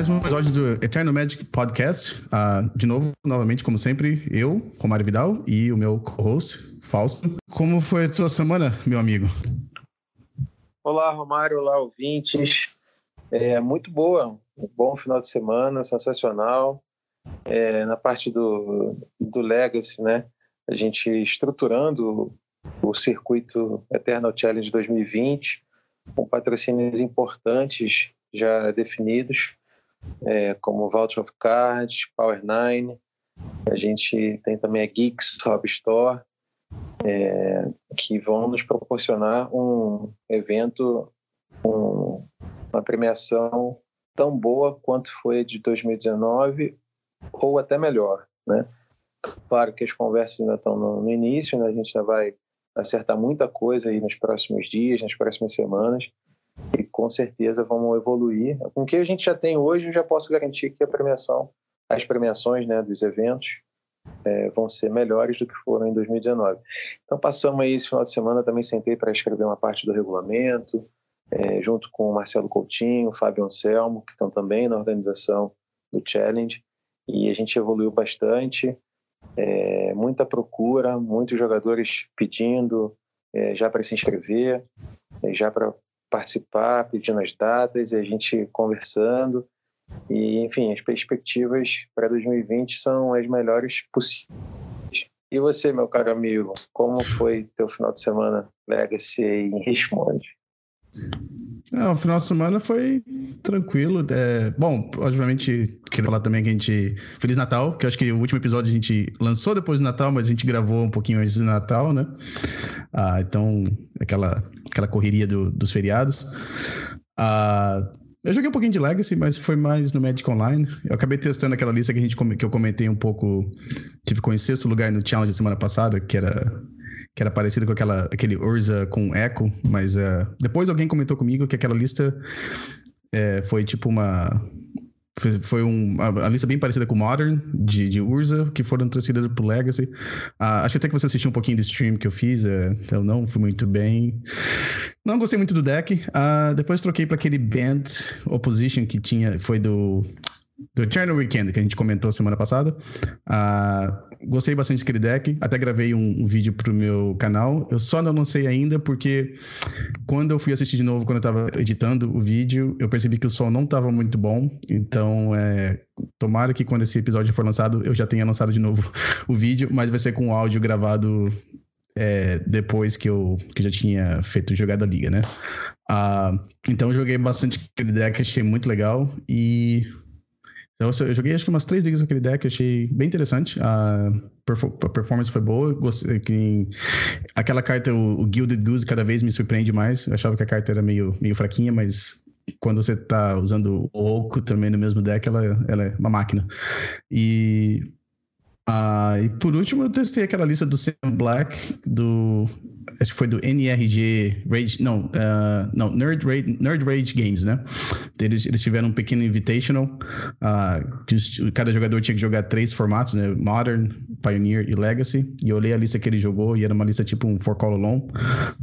Mais um episódio do Eternal Magic Podcast. Uh, de novo, novamente, como sempre, eu, Romário Vidal, e o meu co-host, Fausto. Como foi a sua semana, meu amigo? Olá, Romário. Olá, ouvintes. É muito boa. Um bom final de semana, sensacional. É, na parte do, do Legacy, né? A gente estruturando o circuito Eternal Challenge 2020 com patrocínios importantes já definidos, é, como Vault of Cards, Power Nine. A gente tem também a Geeks Hub Store, é, que vão nos proporcionar um evento, um, uma premiação tão boa quanto foi de 2019 ou até melhor, né? Claro que as conversas ainda estão no, no início, né? a gente ainda vai acertar muita coisa aí nos próximos dias, nas próximas semanas, com certeza vamos evoluir. Com o que a gente já tem hoje, eu já posso garantir que a premiação, as premiações né, dos eventos é, vão ser melhores do que foram em 2019. Então passamos aí esse final de semana, também sentei para escrever uma parte do regulamento, é, junto com o Marcelo Coutinho, o Fábio Anselmo, que estão também na organização do Challenge, e a gente evoluiu bastante, é, muita procura, muitos jogadores pedindo é, já para se inscrever, é, já para participar, pedindo as datas, e a gente conversando. E, enfim, as perspectivas para 2020 são as melhores possíveis. E você, meu caro amigo, como foi teu final de semana Legacy em Richmond? Não, é, o final de semana foi tranquilo. É, bom, obviamente, queria falar também que a gente. Feliz Natal, que eu acho que o último episódio a gente lançou depois do Natal, mas a gente gravou um pouquinho antes do Natal, né? Ah, então, aquela, aquela correria do, dos feriados. Ah, eu joguei um pouquinho de Legacy, mas foi mais no Magic Online. Eu acabei testando aquela lista que, a gente, que eu comentei um pouco, que ficou em sexto lugar no Challenge semana passada, que era que era parecido com aquela, aquele Urza com Echo, mas uh, depois alguém comentou comigo que aquela lista é, foi tipo uma. Foi, um, a, lista bem parecida com Modern, de, de Urza, que foram transferidas pro Legacy. Uh, acho que até que você assistiu um pouquinho do stream que eu fiz, uh, então não fui muito bem. Não gostei muito do deck. Uh, depois troquei para aquele Band Opposition que tinha, foi do do Eternal Weekend, que a gente comentou semana passada. Uh, gostei bastante daquele deck, até gravei um, um, vídeo pro meu canal. Eu só não lancei ainda porque quando eu fui assistir de novo, quando eu tava editando o vídeo, eu percebi que o som não tava muito bom. Então, é, tomara que quando esse episódio for lançado, eu já tenha lançado de novo o vídeo, mas vai ser com o áudio gravado é, depois que eu que já tinha feito jogada liga, né? Uh, então, eu joguei bastante aquele deck, achei muito legal e então, eu joguei acho que umas três ligas com aquele deck, achei bem interessante. A, performance foi boa. Que, aquela carta, o, o, Gilded Goose, cada vez me surpreende mais. Eu achava que a carta era meio, meio fraquinha, mas quando você tá usando o Oco também no mesmo deck, ela, ela é uma máquina. E ah, e por último, eu testei aquela lista do Sam Black, do. Acho que foi do NRG Rage. Não, uh, não Nerd, Rage, Nerd Rage Games, né? Eles, eles tiveram um pequeno invitational. Uh, que cada jogador tinha que jogar três formatos, né? Modern, Pioneer e Legacy. E eu olhei a lista que ele jogou e era uma lista tipo um For Call Alone.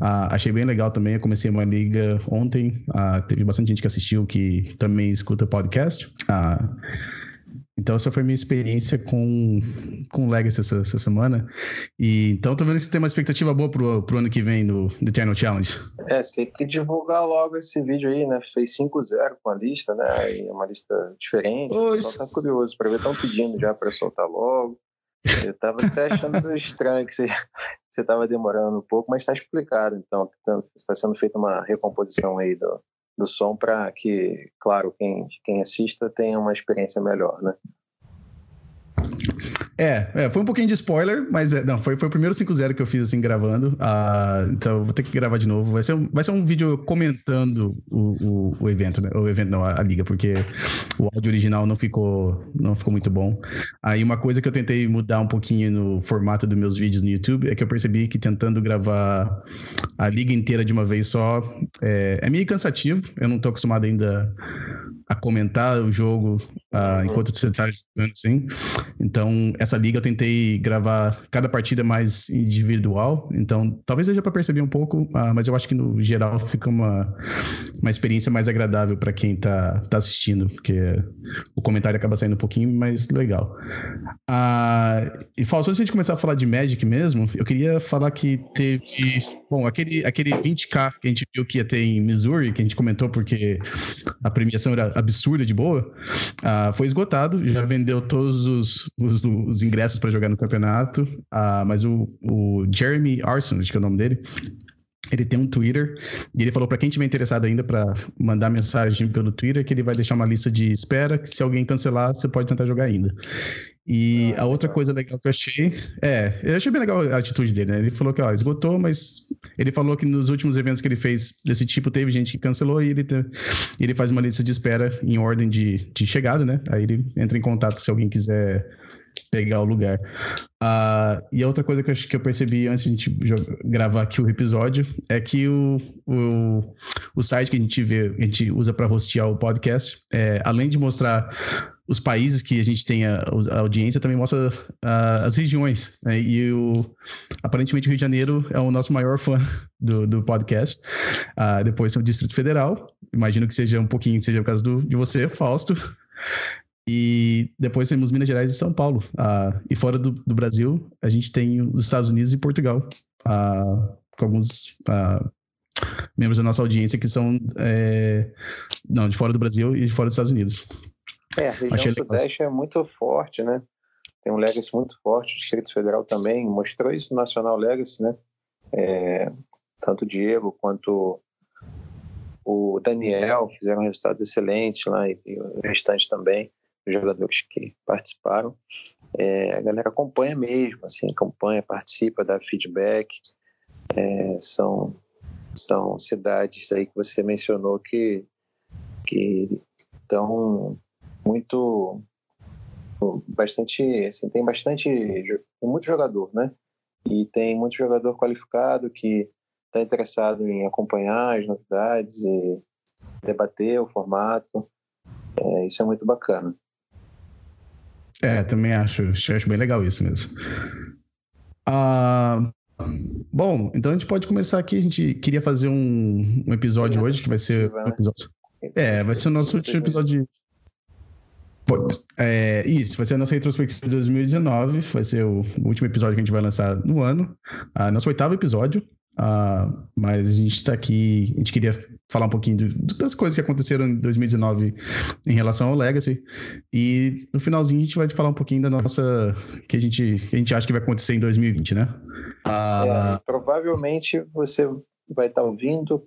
Uh, achei bem legal também. Eu comecei uma liga ontem. teve bastante gente que assistiu que também escuta podcast. Uh, então, essa foi a minha experiência com, com Legacy essa, essa semana. E, então, tô vendo você tem uma expectativa boa pro, pro ano que vem The Eternal Challenge. É, você tem que divulgar logo esse vídeo aí, né? Fez 5-0 com a lista, né? E é uma lista diferente. Oh, isso... tá curioso para ver, estão pedindo já para soltar logo. Eu tava até achando estranho que você, você tava demorando um pouco, mas está explicado, então. Está sendo feita uma recomposição aí do, do som para que, claro, quem, quem assista tenha uma experiência melhor, né? É, é, foi um pouquinho de spoiler, mas é, não, foi, foi o primeiro 5-0 que eu fiz assim gravando. Uh, então vou ter que gravar de novo. Vai ser um, vai ser um vídeo comentando o, o, o evento, né? O evento não, a, a, liga, porque o áudio original não ficou, não ficou muito bom. Aí uma coisa que eu tentei mudar um pouquinho no formato dos meus vídeos no YouTube é que eu percebi que tentando gravar a liga inteira de uma vez só é, é meio cansativo. Eu não tô acostumado ainda a comentar o jogo uh, enquanto você está jogando assim. Então, essa liga eu tentei gravar cada partida mais individual. Então, talvez seja para perceber um pouco, uh, mas eu acho que no geral fica uma, uma experiência mais agradável para quem está tá assistindo, porque o comentário acaba saindo um pouquinho mais legal. Uh, e Fausto, antes de começar a falar de Magic mesmo, eu queria falar que teve. Bom, aquele, aquele 20k que a gente viu que ia ter em Missouri, que a gente comentou porque a premiação era absurda de boa, uh, foi esgotado, já vendeu todos os, os, os ingressos para jogar no campeonato, uh, mas o, o Jeremy Arson, acho que é o nome dele, ele tem um Twitter e ele falou para quem tiver interessado ainda para mandar mensagem pelo Twitter que ele vai deixar uma lista de espera que se alguém cancelar você pode tentar jogar ainda. E ah, a outra coisa legal que eu achei. É, eu achei bem legal a atitude dele, né? Ele falou que, ó, esgotou, mas ele falou que nos últimos eventos que ele fez desse tipo, teve gente que cancelou e ele, te... ele faz uma lista de espera em ordem de, de chegada, né? Aí ele entra em contato se alguém quiser pegar o lugar. Uh, e a outra coisa que eu, que eu percebi antes de a gente gravar aqui o episódio é que o, o, o site que a gente vê, a gente usa para hostear o podcast, é, além de mostrar os países que a gente tem a, a audiência também mostra uh, as regiões. Né? E o, aparentemente o Rio de Janeiro é o nosso maior fã do, do podcast. Uh, depois tem o Distrito Federal. Imagino que seja um pouquinho, seja o caso do, de você, Fausto. E depois temos Minas Gerais e São Paulo. Uh, e fora do, do, Brasil, a gente tem os Estados Unidos e Portugal. com alguns membros da nossa audiência que são é, não, de fora do Brasil e de fora dos Estados Unidos. É, a região Achei sudeste legal. é muito forte, né? Tem um legacy muito forte, o Distrito Federal também mostrou isso no Nacional Legacy, né? É, tanto o Diego quanto o Daniel fizeram resultados excelentes lá e, e o restante também, os jogadores que participaram. É, a galera acompanha mesmo, assim, acompanha, participa, dá feedback. É, são, são cidades aí que você mencionou que, que estão muito bastante assim, tem bastante tem muito jogador né? E tem muito jogador qualificado que está interessado em acompanhar as novidades e debater o formato. É, isso é muito bacana. É também acho acho bem legal isso mesmo. Ah bom então a gente pode começar aqui. A gente queria fazer um, um episódio hoje que vai ser um episódio. É vai ser o nosso último episódio é, isso, vai ser a nossa retrospectiva de 2019, vai ser o, último episódio que a gente vai lançar no ano, uh, nosso oitavo episódio, uh, mas a gente está aqui, a gente queria falar um pouquinho do, das coisas que aconteceram em 2019 em relação ao Legacy, e no finalzinho a gente vai falar um pouquinho da nossa, que a gente, que a gente acha que vai acontecer em 2020, né? Uh... É, provavelmente você vai estar ouvindo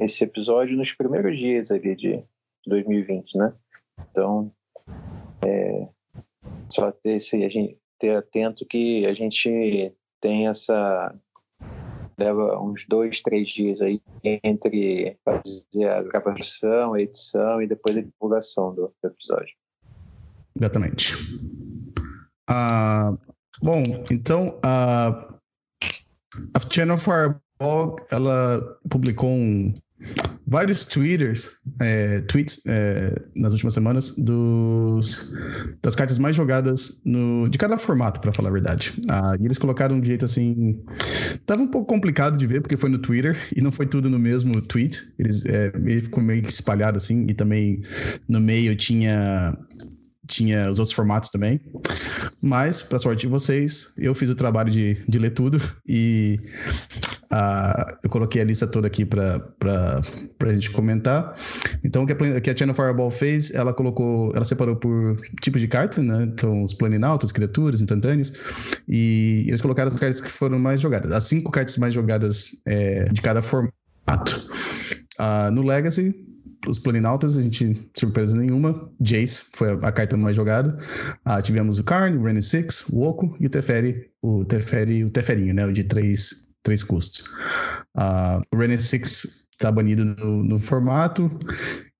esse episódio nos primeiros dias ali de 2020, né? Então, é, só ter, esse, a gente, ter atento que a gente tem essa leva uns dois, três dias aí entre fazer a gravação, a edição e depois a divulgação do, episódio. Exatamente. Uh, bom, então uh, a Channel Fireball ela publicou um, vários twitters, é, tweets é, nas últimas semanas dos, das cartas mais jogadas no, de cada formato, para falar a verdade. Ah, e eles colocaram de jeito assim. Tava um pouco complicado de ver, porque foi no Twitter e não foi tudo no mesmo tweet. Eles é, ficou meio espalhado assim, e também no meio tinha tinha os outros formatos também. Mas, para sorte de vocês, eu fiz o trabalho de, de ler tudo e uh, eu coloquei a lista toda aqui para a gente comentar. Então, o que a, que a Channel Fireball fez, ela colocou, ela separou por tipos de cartas, né? Então, os planinautas, criaturas, instantâneos, e eles colocaram as cartas que foram mais jogadas, as cinco cartas mais jogadas é, de cada formato. Uh, no Legacy, os Planinautas, a gente, surpresa nenhuma, Jace foi a, carta mais jogada. Ah, tivemos o Karn, o René Six, o Oco e o Teferi, o Teferi, o Teferinho, né? O de três, três custos. Ah, o René Six tá banido no, no formato.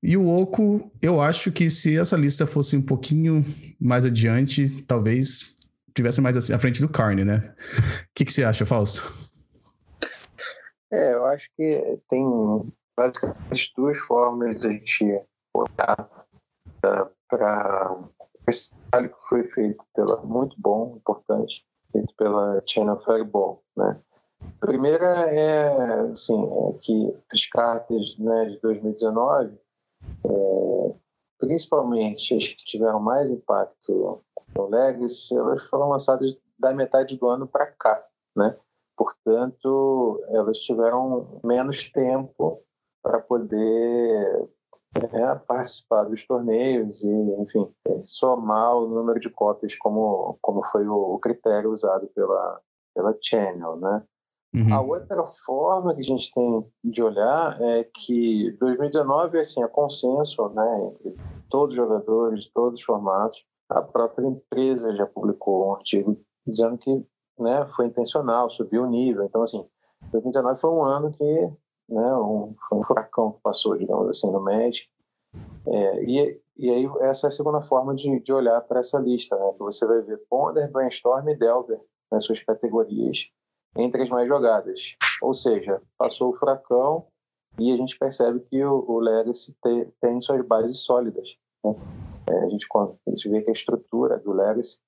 E o Oco, eu acho que se essa lista fosse um pouquinho mais adiante, talvez tivesse mais à frente do Carne, né? O que, que você acha, Fausto? É, eu acho que tem basicamente duas formas de a gente olhar para esse trabalho que foi feito pela muito bom, importante, feito pela China Fireball, né? primeira é, assim, é que as cartas né, de 2019, é, principalmente as que tiveram mais impacto no Legacy, elas foram lançadas da metade do ano para cá, né? Portanto, elas tiveram menos tempo para poder né, participar dos torneios e, enfim, somar o número de cópias como, como foi o, o critério usado pela, pela Channel, né? Uhum. A outra forma que a gente tem de olhar é que 2019 assim, é consenso né, entre todos os jogadores, todos os formatos. A própria empresa já publicou um artigo dizendo que né, foi intencional, subiu o nível. Então, assim, 2019 foi um ano que né, um, um furacão que passou, digamos assim, no Magic. É, e, e aí essa é a segunda forma de, de olhar para essa lista, né, que você vai ver Ponder, Brainstorm e Delver nas suas categorias entre as mais jogadas. Ou seja, passou o furacão e a gente percebe que o, o Legacy te, tem suas bases sólidas. Né? É, a, gente, a gente vê que a estrutura do Legacy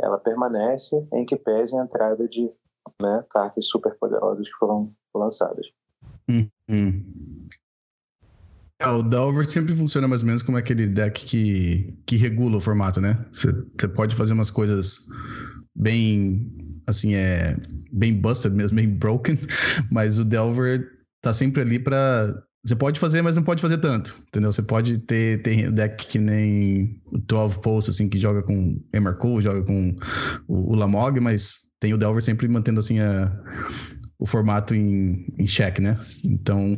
ela permanece em que pese a entrada de né, cartas super poderosas que foram lançadas. Uhum. É, o Delver sempre funciona mais ou menos como aquele deck que, que regula o formato, né? Você pode fazer umas coisas bem assim, é bem busted mesmo, bem broken, mas o Delver tá sempre ali para você pode fazer, mas não pode fazer tanto, entendeu? Você pode ter, ter deck que nem o 12 Post, assim, que joga com Emarcool, joga com o, o, Lamog, mas tem o Delver sempre mantendo, assim, a, o formato em, em check, né? Então,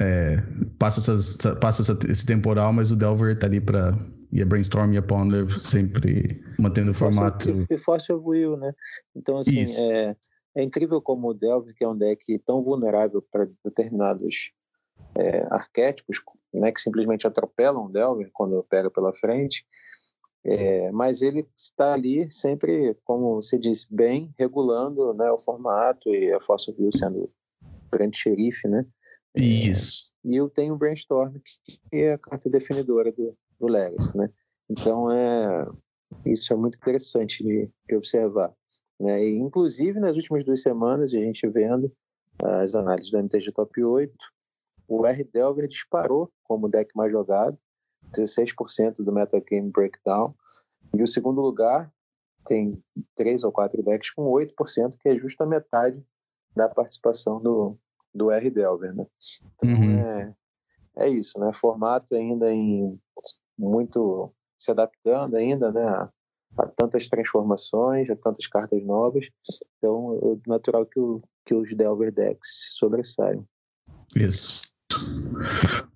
é, passa, essas, passa essa, esse temporal, mas o Delver tá ali para e a Brainstorm e a Ponder sempre mantendo o formato. E Fossil Will, né? Então, assim, é, é, incrível como o Delver, que é um deck tão vulnerável para determinados é, arquétipos, né, que simplesmente atropelam o Delver quando pega pela frente, é, mas ele está ali sempre, como você disse, bem regulando né, o formato e a Fossil View sendo grande xerife, né? Isso. É, e eu tenho o Brainstorm, que é a carta definidora do, do Legacy, né? Então, é, isso é muito interessante de, de observar. Né? E, inclusive, nas últimas duas semanas, a gente vendo as análises do MTG Top 8, o R Delver disparou como deck mais jogado, 16% do Metagame Breakdown, e o segundo lugar tem três ou quatro decks com 8%, que é justo a metade da participação do, do R Delver, né? Então uhum. é, é isso, né? Formato ainda em muito se adaptando ainda, né? A, a tantas transformações, a tantas cartas novas. Então, é natural que, o, que os Delver Decks sobressaiam. Isso.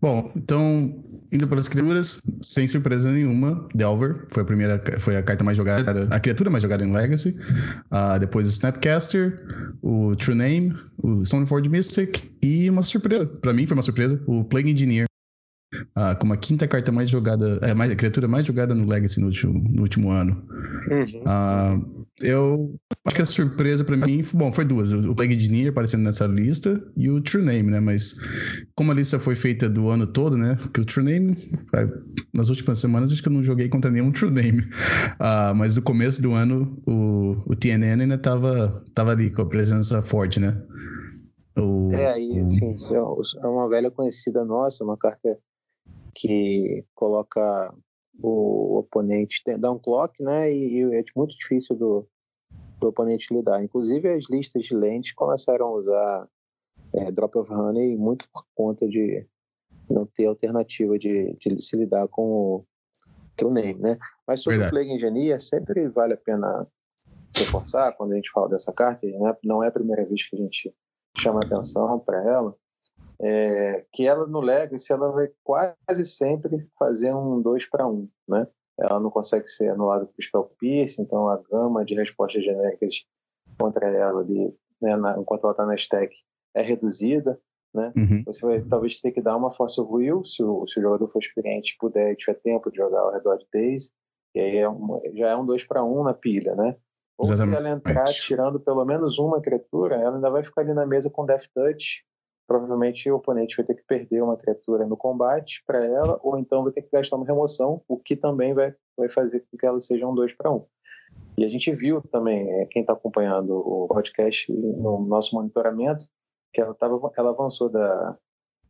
Bom, então, indo para as criaturas, sem surpresa nenhuma, Delver foi a primeira, foi a carta mais jogada, a criatura mais jogada em Legacy. Uh, depois o Snapcaster, o True Name, o Stoneforge Mystic e uma surpresa, para mim foi uma surpresa, o Plague Engineer, ah, como a quinta carta mais jogada, é, mais, a criatura mais jogada no Legacy no último, no último ano. Uhum. Ah, eu acho que a surpresa para mim, bom, foi duas. O Plague Engineer aparecendo nessa lista e o True Name, né? Mas como a lista foi feita do ano todo, né? Que o True Name, nas últimas semanas, acho que eu não joguei contra nenhum True Name. Ah, mas no começo do ano, o, o TNN ainda tava, tava ali com a presença forte, né? O, é, aí, o... sim, é uma velha conhecida nossa, uma carta que coloca o oponente, dá um clock, né? E, e é muito difícil do, do oponente lidar. Inclusive, as listas de lentes começaram a usar é, Drop of Honey muito por conta de não ter alternativa de, de se lidar com o True Name, né? Mas sobre Verdade. o Plague Engineer, sempre vale a pena reforçar quando a gente fala dessa carta, né? não é a primeira vez que a gente chama atenção para ela, é, que ela no Legacy ela vai quase sempre fazer um 2 para 1, um, né? Ela não consegue ser anulada por Spell Pierce, então a gama de respostas genéricas contra ela ali, né, na, enquanto ela está na stack, é reduzida, né? Uhum. Você vai talvez ter que dar uma força will se o, se o jogador for experiente, puder, tiver tempo de jogar ao redor de Days, e aí é uma, já é um 2 para 1 um na pilha, né? Ou Exatamente. se ela entrar tirando pelo menos uma criatura, ela ainda vai ficar ali na mesa com Death Touch provavelmente o oponente vai ter que perder uma criatura no combate para ela, ou então vai ter que gastar uma remoção, o que também vai, vai fazer com que ela seja um 2 para 1. Um. E a gente viu também, é, quem está acompanhando o podcast no nosso monitoramento, que ela, tava, ela avançou da.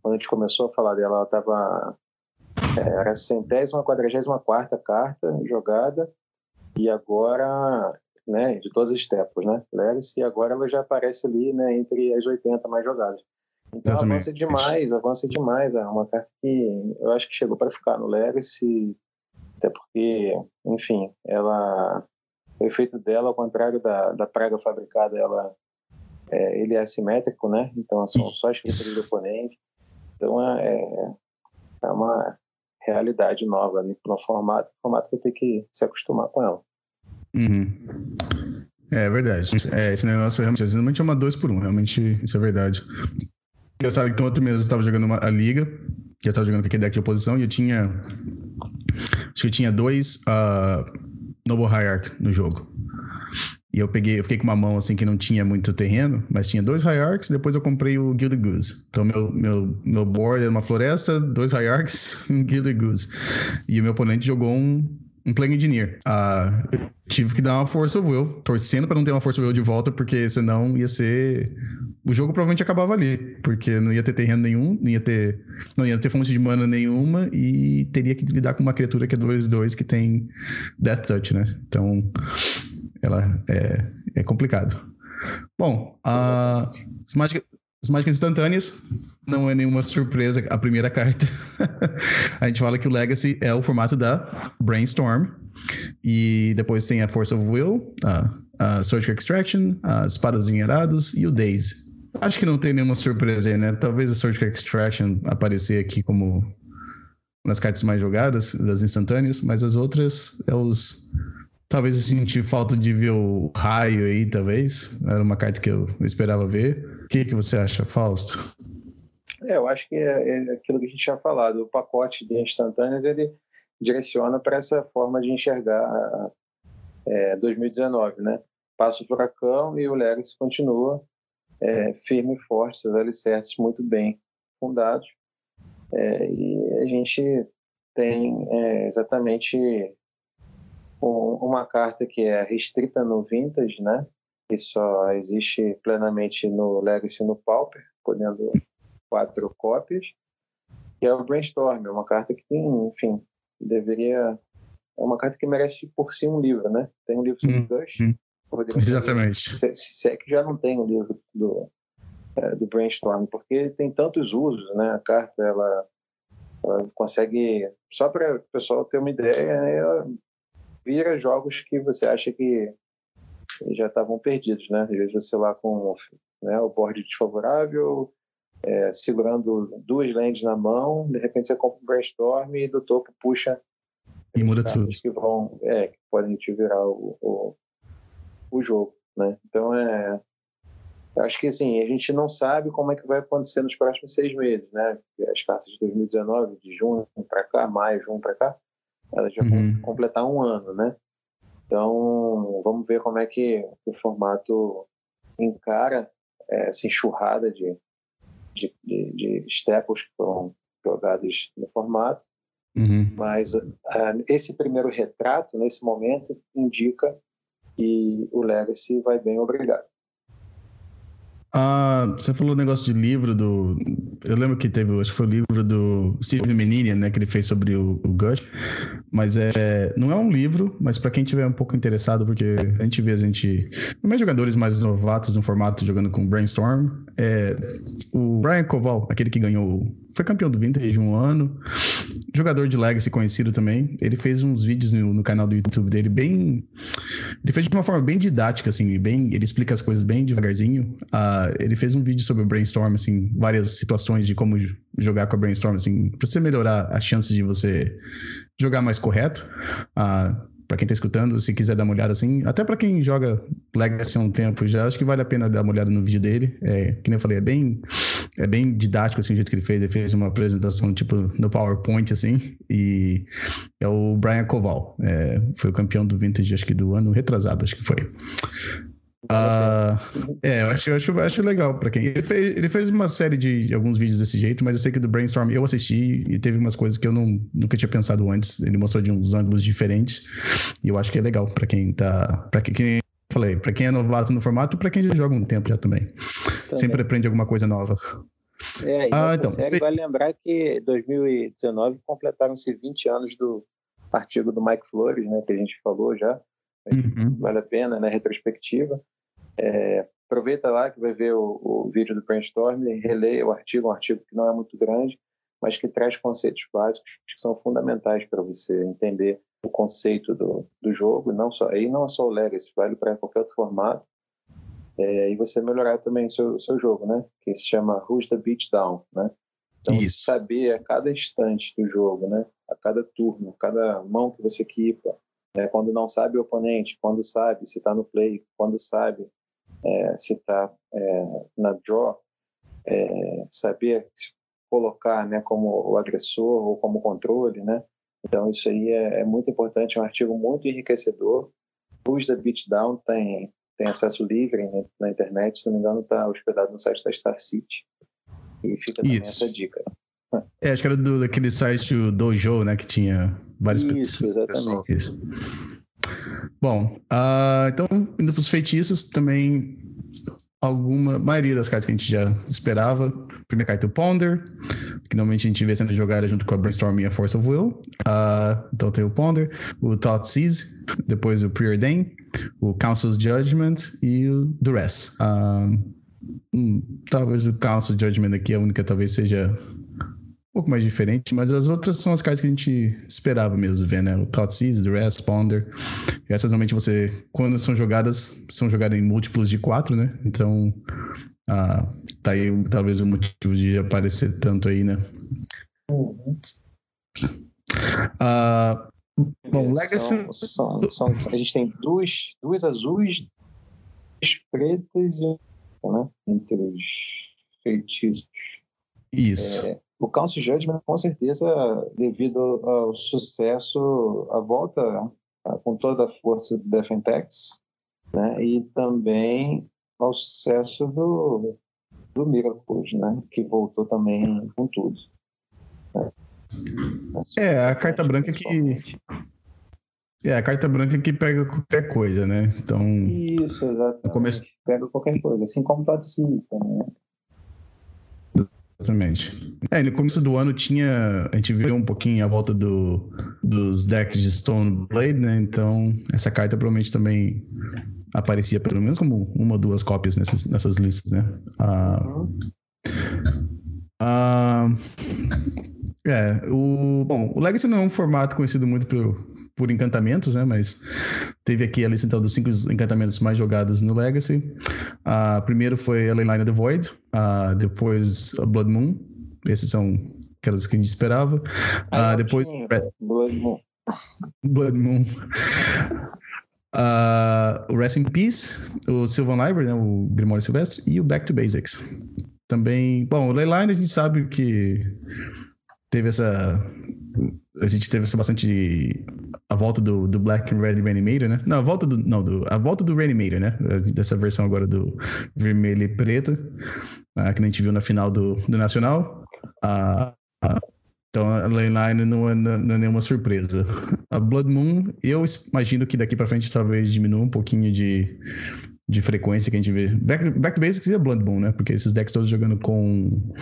Quando a gente começou a falar dela, ela estava. É, era a centésima, quadragésima quarta carta jogada, e agora, né, de todas as tempos, né, e agora ela já aparece ali, né, entre as 80 mais jogadas. Então Exatamente. avança demais, avança demais. É uma carta que eu acho que chegou para ficar no Legacy, até porque, enfim, ela o efeito dela, ao contrário da, da praga fabricada, ela, é, ele é assimétrico, né? Então são só as criaturas do oponente. Então é, é uma realidade nova ali no formato. O formato vai ter que se acostumar com ela. Uhum. É verdade. É, esse negócio realmente, realmente é uma 2 por 1 um, realmente isso é verdade. Sabia que outro mês eu estava jogando uma, a liga, que eu estava jogando com aquele deck de oposição, e eu tinha. Acho que eu tinha dois uh, Noble Hierarch no jogo. E eu peguei, eu fiquei com uma mão assim que não tinha muito terreno, mas tinha dois Hierarchs, depois eu comprei o Gilded Goose. Então meu, meu, meu board era uma floresta, dois Hierarchs e um Gilded Goose. E o meu oponente jogou um, um Plague Engineer. Eu tive que dar uma of Will, torcendo para não ter uma of Will de volta, porque senão ia ser. O jogo provavelmente acabava ali, porque não ia ter terreno nenhum, não ia ter, não ia ter fonte de mana nenhuma e teria que lidar com uma criatura que é 2-2 que tem Death Touch, né? Então, ela é, é complicado. Bom, uh, as, mágicas, as mágicas instantâneas não é nenhuma surpresa a primeira carta. a gente fala que o Legacy é o formato da Brainstorm. E depois tem a Force of Will, a, a Surgical Extraction, as Espadas Enherados e o Daze. Acho que não tem nenhuma surpresa aí, né? Talvez a Surgical Extraction aparecer aqui como uma das cartas mais jogadas, das instantâneas, mas as outras é os. Talvez eu senti falta de ver o raio aí, talvez. Era uma carta que eu esperava ver. O que, que você acha, Fausto? É, eu acho que é, é aquilo que a gente tinha falado. O pacote de instantâneas ele direciona para essa forma de enxergar é, 2019, né? Passa o furacão e o Legacy continua é, firme e forte, seus alicerces muito bem fundados. É, e a gente tem é, exatamente um, uma carta que é restrita no Vintage, né? Que só existe plenamente no Legacy e no Pauper, podendo quatro cópias, que é o Brainstorm, é uma carta que tem, enfim, deveria. É uma carta que merece por si um livro, né? Tem um livro sobre hum, Gush. Exatamente. Se, se, é que já não tem um livro do, é, do Brainstorm, porque tem tantos usos, né? A carta, ela, ela consegue. Só para o pessoal ter uma ideia, né? ela vira jogos que você acha que já estavam perdidos, né? Às vezes você lá com né, o board desfavorável, é, segurando duas lentes na mão, de repente você compra um brainstorm e do topo puxa e muda tudo que vão é, que podem te virar o, o, o jogo, né? Então é acho que assim a gente não sabe como é que vai acontecer nos próximos seis meses, né? As cartas de 2019, de junho para cá, maio, junho para cá, elas já uhum. vão completar um ano, né? Então vamos ver como é que o formato encara essa enxurrada de de, de, de staples que foram jogados no formato. Uhum. Mas uh, esse primeiro retrato, nesse momento, indica que o Legacy vai bem obrigado. Ah, você falou o negócio de livro do. Eu lembro que teve, acho que foi o livro do Steve Menini, né, que ele fez sobre o, o Gush. Mas é, não é um livro, mas para quem tiver um pouco interessado, porque a gente vê a gente. Mais jogadores mais novatos no formato jogando com Brainstorm. É, o Brian Koval, aquele que ganhou foi campeão do Vintage um ano. Jogador de Legacy conhecido também. Ele fez uns vídeos no, no, canal do YouTube dele bem. Ele fez de uma forma bem didática, assim, bem. Ele explica as coisas bem devagarzinho. Uh, ele fez um vídeo sobre Brainstorm, assim, várias situações de como jogar com a Brainstorm, assim, pra você melhorar as chances de você jogar mais correto. Uh, para quem tá escutando, se quiser dar uma olhada assim, até para quem joga Legacy há um tempo já, acho que vale a pena dar uma olhada no vídeo dele. É, que nem eu falei, é bem, é bem didático assim o jeito que ele fez. Ele fez uma apresentação tipo no PowerPoint assim, e é o Brian Koval, é, foi o campeão do Vintage acho que do ano retrasado, acho que foi. Uh, é, eu acho, eu acho, eu acho legal para quem. Ele fez, ele fez uma série de alguns vídeos desse jeito, mas eu sei que do Brainstorm eu assisti e teve umas coisas que eu não, nunca tinha pensado antes. Ele mostrou de uns ângulos diferentes e eu acho que é legal para quem tá. para quem, falei, para quem é novato no formato e para quem já joga um tempo já também. também. Sempre aprende alguma coisa nova. É, ah, então, série você... vai lembrar que 2019 completaram-se 20 anos do artigo do Mike Flores, né, que a gente falou já. Uhum. Vale a pena, né? Retrospectiva. É, aproveita lá que vai ver o, o vídeo do Brainstorm releia o artigo, um artigo que não é muito grande, mas que traz conceitos básicos que são fundamentais para você entender o conceito do, do jogo, não só aí não é só o Legacy, vale para qualquer outro formato, é, e você melhorar também o seu, seu jogo, né? Que se chama Who's the Beat Down, né? Então, Isso. saber a cada instante do jogo, né? A cada turno, cada mão que você equipa, é, quando não sabe o oponente, quando sabe se está no play, quando sabe é, se está é, na draw, é, saber colocar né, como o agressor ou como controle, né? Então isso aí é, é muito importante, é um artigo muito enriquecedor. Os da Beatdown tem tem acesso livre né, na internet, se não me engano está hospedado no site da Star City e fica também isso. essa dica. É, acho que era do, daquele site do Dojo, né, que tinha vários Isso, exatamente. Isso. Bom, uh, então, indo para os feitiços, também alguma maioria das cartas que a gente já esperava. Primeira carta o Ponder, que normalmente a gente vê sendo jogada junto com a Brainstorm e a Force of Will. Uh, então tem o Ponder, o Thought Seize, depois o Preordain, o Council's Judgment e o Duress. Uh, hum, talvez o Council's Judgment aqui a única talvez seja pouco mais diferente, mas as outras são as cartas que a gente esperava mesmo ver, né? O Thoughtseize, The Responder. Essas normalmente você, quando são jogadas, são jogadas em múltiplos de quatro, né? Então, ah, tá aí talvez o motivo de aparecer tanto aí, né? Uhum. Ah, bom, Legacy. São, são, são, a gente tem duas, duas azuis, duas pretas e né? entre os feitiços. Isso. É, o Council Judgment, com certeza, devido ao sucesso, a volta com toda a força do Defentex, né? e também ao sucesso do, do Miracles, né? que voltou também com tudo. Né? É, a carta branca que. É, a carta branca que pega qualquer coisa, né? Então. Isso, exatamente. Começo... Pega qualquer coisa, assim como o Tatsika, né? Exatamente. É, no começo do ano tinha. A gente viu um pouquinho a volta do, dos decks de Stone Blade, né? Então, essa carta provavelmente também aparecia pelo menos como uma ou duas cópias nessas, nessas listas, né? Ah, ah, é, o, bom, o Legacy não é um formato conhecido muito por, por encantamentos, né? Mas teve aqui a lista então, dos cinco encantamentos mais jogados no Legacy. Uh, primeiro foi a Leyline of the Void, uh, depois a Blood Moon. Esses são aquelas que a gente esperava. Uh, depois. Blood Moon. Blood Moon. Uh, o Rest in Peace, o Sylvan Library, né, o Grimório Silvestre, e o Back to Basics. Também, bom, o Leyline a gente sabe que teve essa. A gente teve essa bastante. A volta do, do Black Red Reanimator, né? Não, a volta do. Não, do, a volta do Reanimator, né? Dessa versão agora do vermelho e preto. Uh, que a gente viu na final do, do Nacional. Uh, uh, então a Leyline não é, não é nenhuma surpresa. A Blood Moon, eu imagino que daqui para frente talvez diminua um pouquinho de, de frequência que a gente vê. Back, back Basics e a Blood Moon, né? Porque esses decks todos jogando com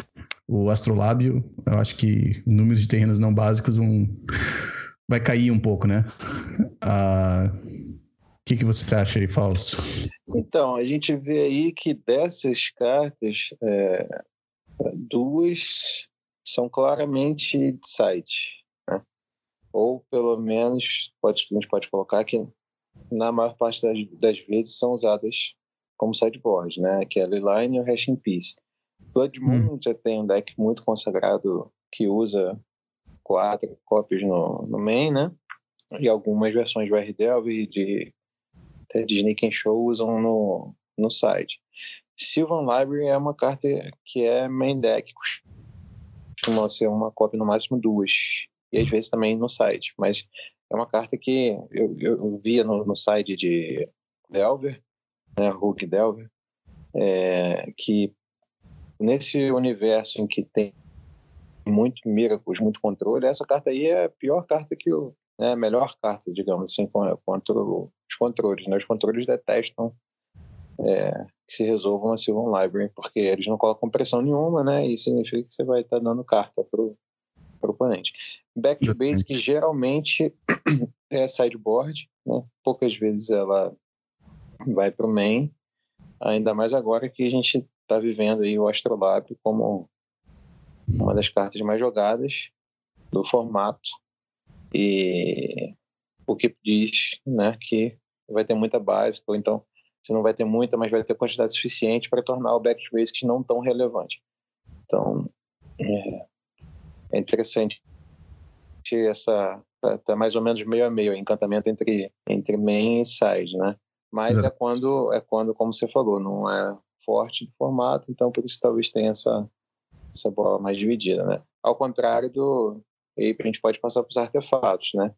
o astrolábio, eu acho que números de terrenos não básicos vão, vai cair um pouco, né? Ah, o que, que você acha aí, Falso? Então, a gente vê aí que dessas cartas, é, duas são claramente de site. Né? Ou, pelo menos, pode, a gente pode colocar que, na maior parte das, das vezes, são usadas como sideboard, né? que é a Leyline e o Hash in Peace. Blood Moon hum. já tem um deck muito consagrado que usa quatro cópias no, no main, né? E algumas versões do RDL e de, de Sneak and Show usam no, no site. Sylvan Library é uma carta que é main deck, costuma ser uma cópia no máximo duas, e às vezes também no site, mas é uma carta que eu, eu via no, no site de Delver né, Hulk Delver, é, que nesse universo em que tem muito Miracles, muito controle, essa carta aí é a pior carta que o. Né, a melhor carta, digamos assim, contra os controles. Né? Os controles detestam é, que se resolvam a Sylvan Library, porque eles não colocam pressão nenhuma, né? E significa que você vai estar dando carta pro, pro oponente. Back to basic geralmente é sideboard, né? Poucas vezes ela vai pro main, ainda mais agora que a gente está vivendo aí o Astrolab como uma das cartas mais jogadas do formato e o que diz né, que vai ter muita base, ou então você não vai ter muita, mas vai ter quantidade suficiente para tornar o back basics não tão relevante. Então, é, é interessante essa tá, tá, mais ou menos meio a meio, encantamento entre entre main e side, né? Mas Exato. é quando é quando, como você falou, não é forte do formato, então por isso talvez tenha essa essa bola mais dividida, né? Ao contrário do. Aí a gente pode passar para os artefatos, né?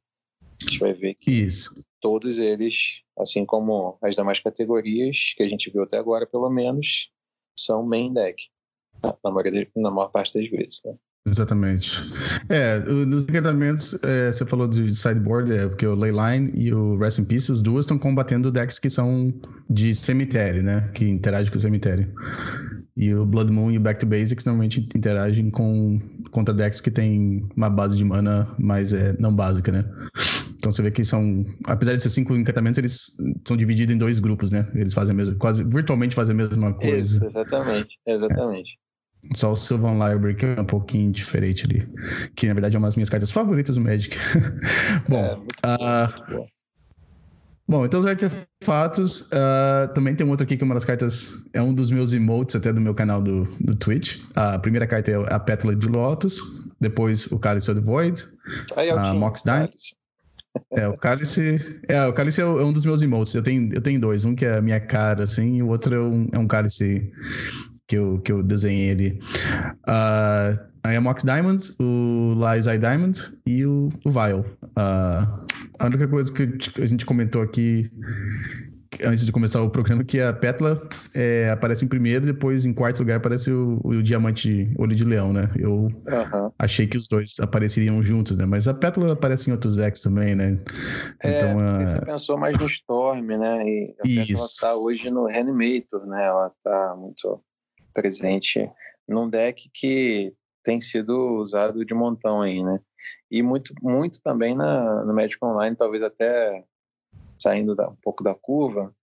A gente vai ver que Isso. todos eles, assim como as demais categorias que a gente viu até agora, pelo menos, são main deck. Na, maioria, na maior parte das vezes, né? Exatamente. É, nos encantamentos, é, você falou de sideboard, é, porque o Leyline e o Rest in Peace, as duas estão combatendo decks que são de cemitério, né? Que interagem com o cemitério. E o Blood Moon e o Back to Basics normalmente interagem com contra decks que tem uma base de mana mais é, não básica, né? Então você vê que são, apesar de ser cinco encantamentos, eles são divididos em dois grupos, né? Eles fazem a mesma, quase virtualmente fazem a mesma coisa. Isso, exatamente, exatamente. É. Só o Sylvan Library que é um pouquinho diferente ali, que na verdade é uma das minhas cartas favoritas do Magic. Bom, é, uh, Bom, então os artefatos. Uh, também tem um outro aqui que é uma das cartas. É um dos meus emotes até do meu canal do, do Twitch. A primeira carta é a Pétala de Lotus. Depois o Cálice of the Void. Aí é a Mox Dime. É, o Cálice. É, o Cálice é, é um dos meus emotes. Eu tenho, eu tenho dois. Um que é a minha cara, assim, e o outro é um, é um Cálice que eu, que eu desenhei ali. Uh, a Mox Diamond, o Lies Eye Diamond e o, o Vile. Uh, a única coisa que a gente comentou aqui antes de começar o programa que a Petla é, aparece em primeiro, depois em quarto lugar aparece o, o Diamante Olho de Leão, né? Eu uhum. achei que os dois apareceriam juntos, né? Mas a Petla aparece em outros decks também, né? É, então, a... você pensou mais no Storm, né? E a Isso. Petla tá hoje no Reanimator, né? Ela tá muito presente num deck que tem sido usado de montão aí, né? E muito, muito também na, no Magic Online, talvez até saindo da, um pouco da curva,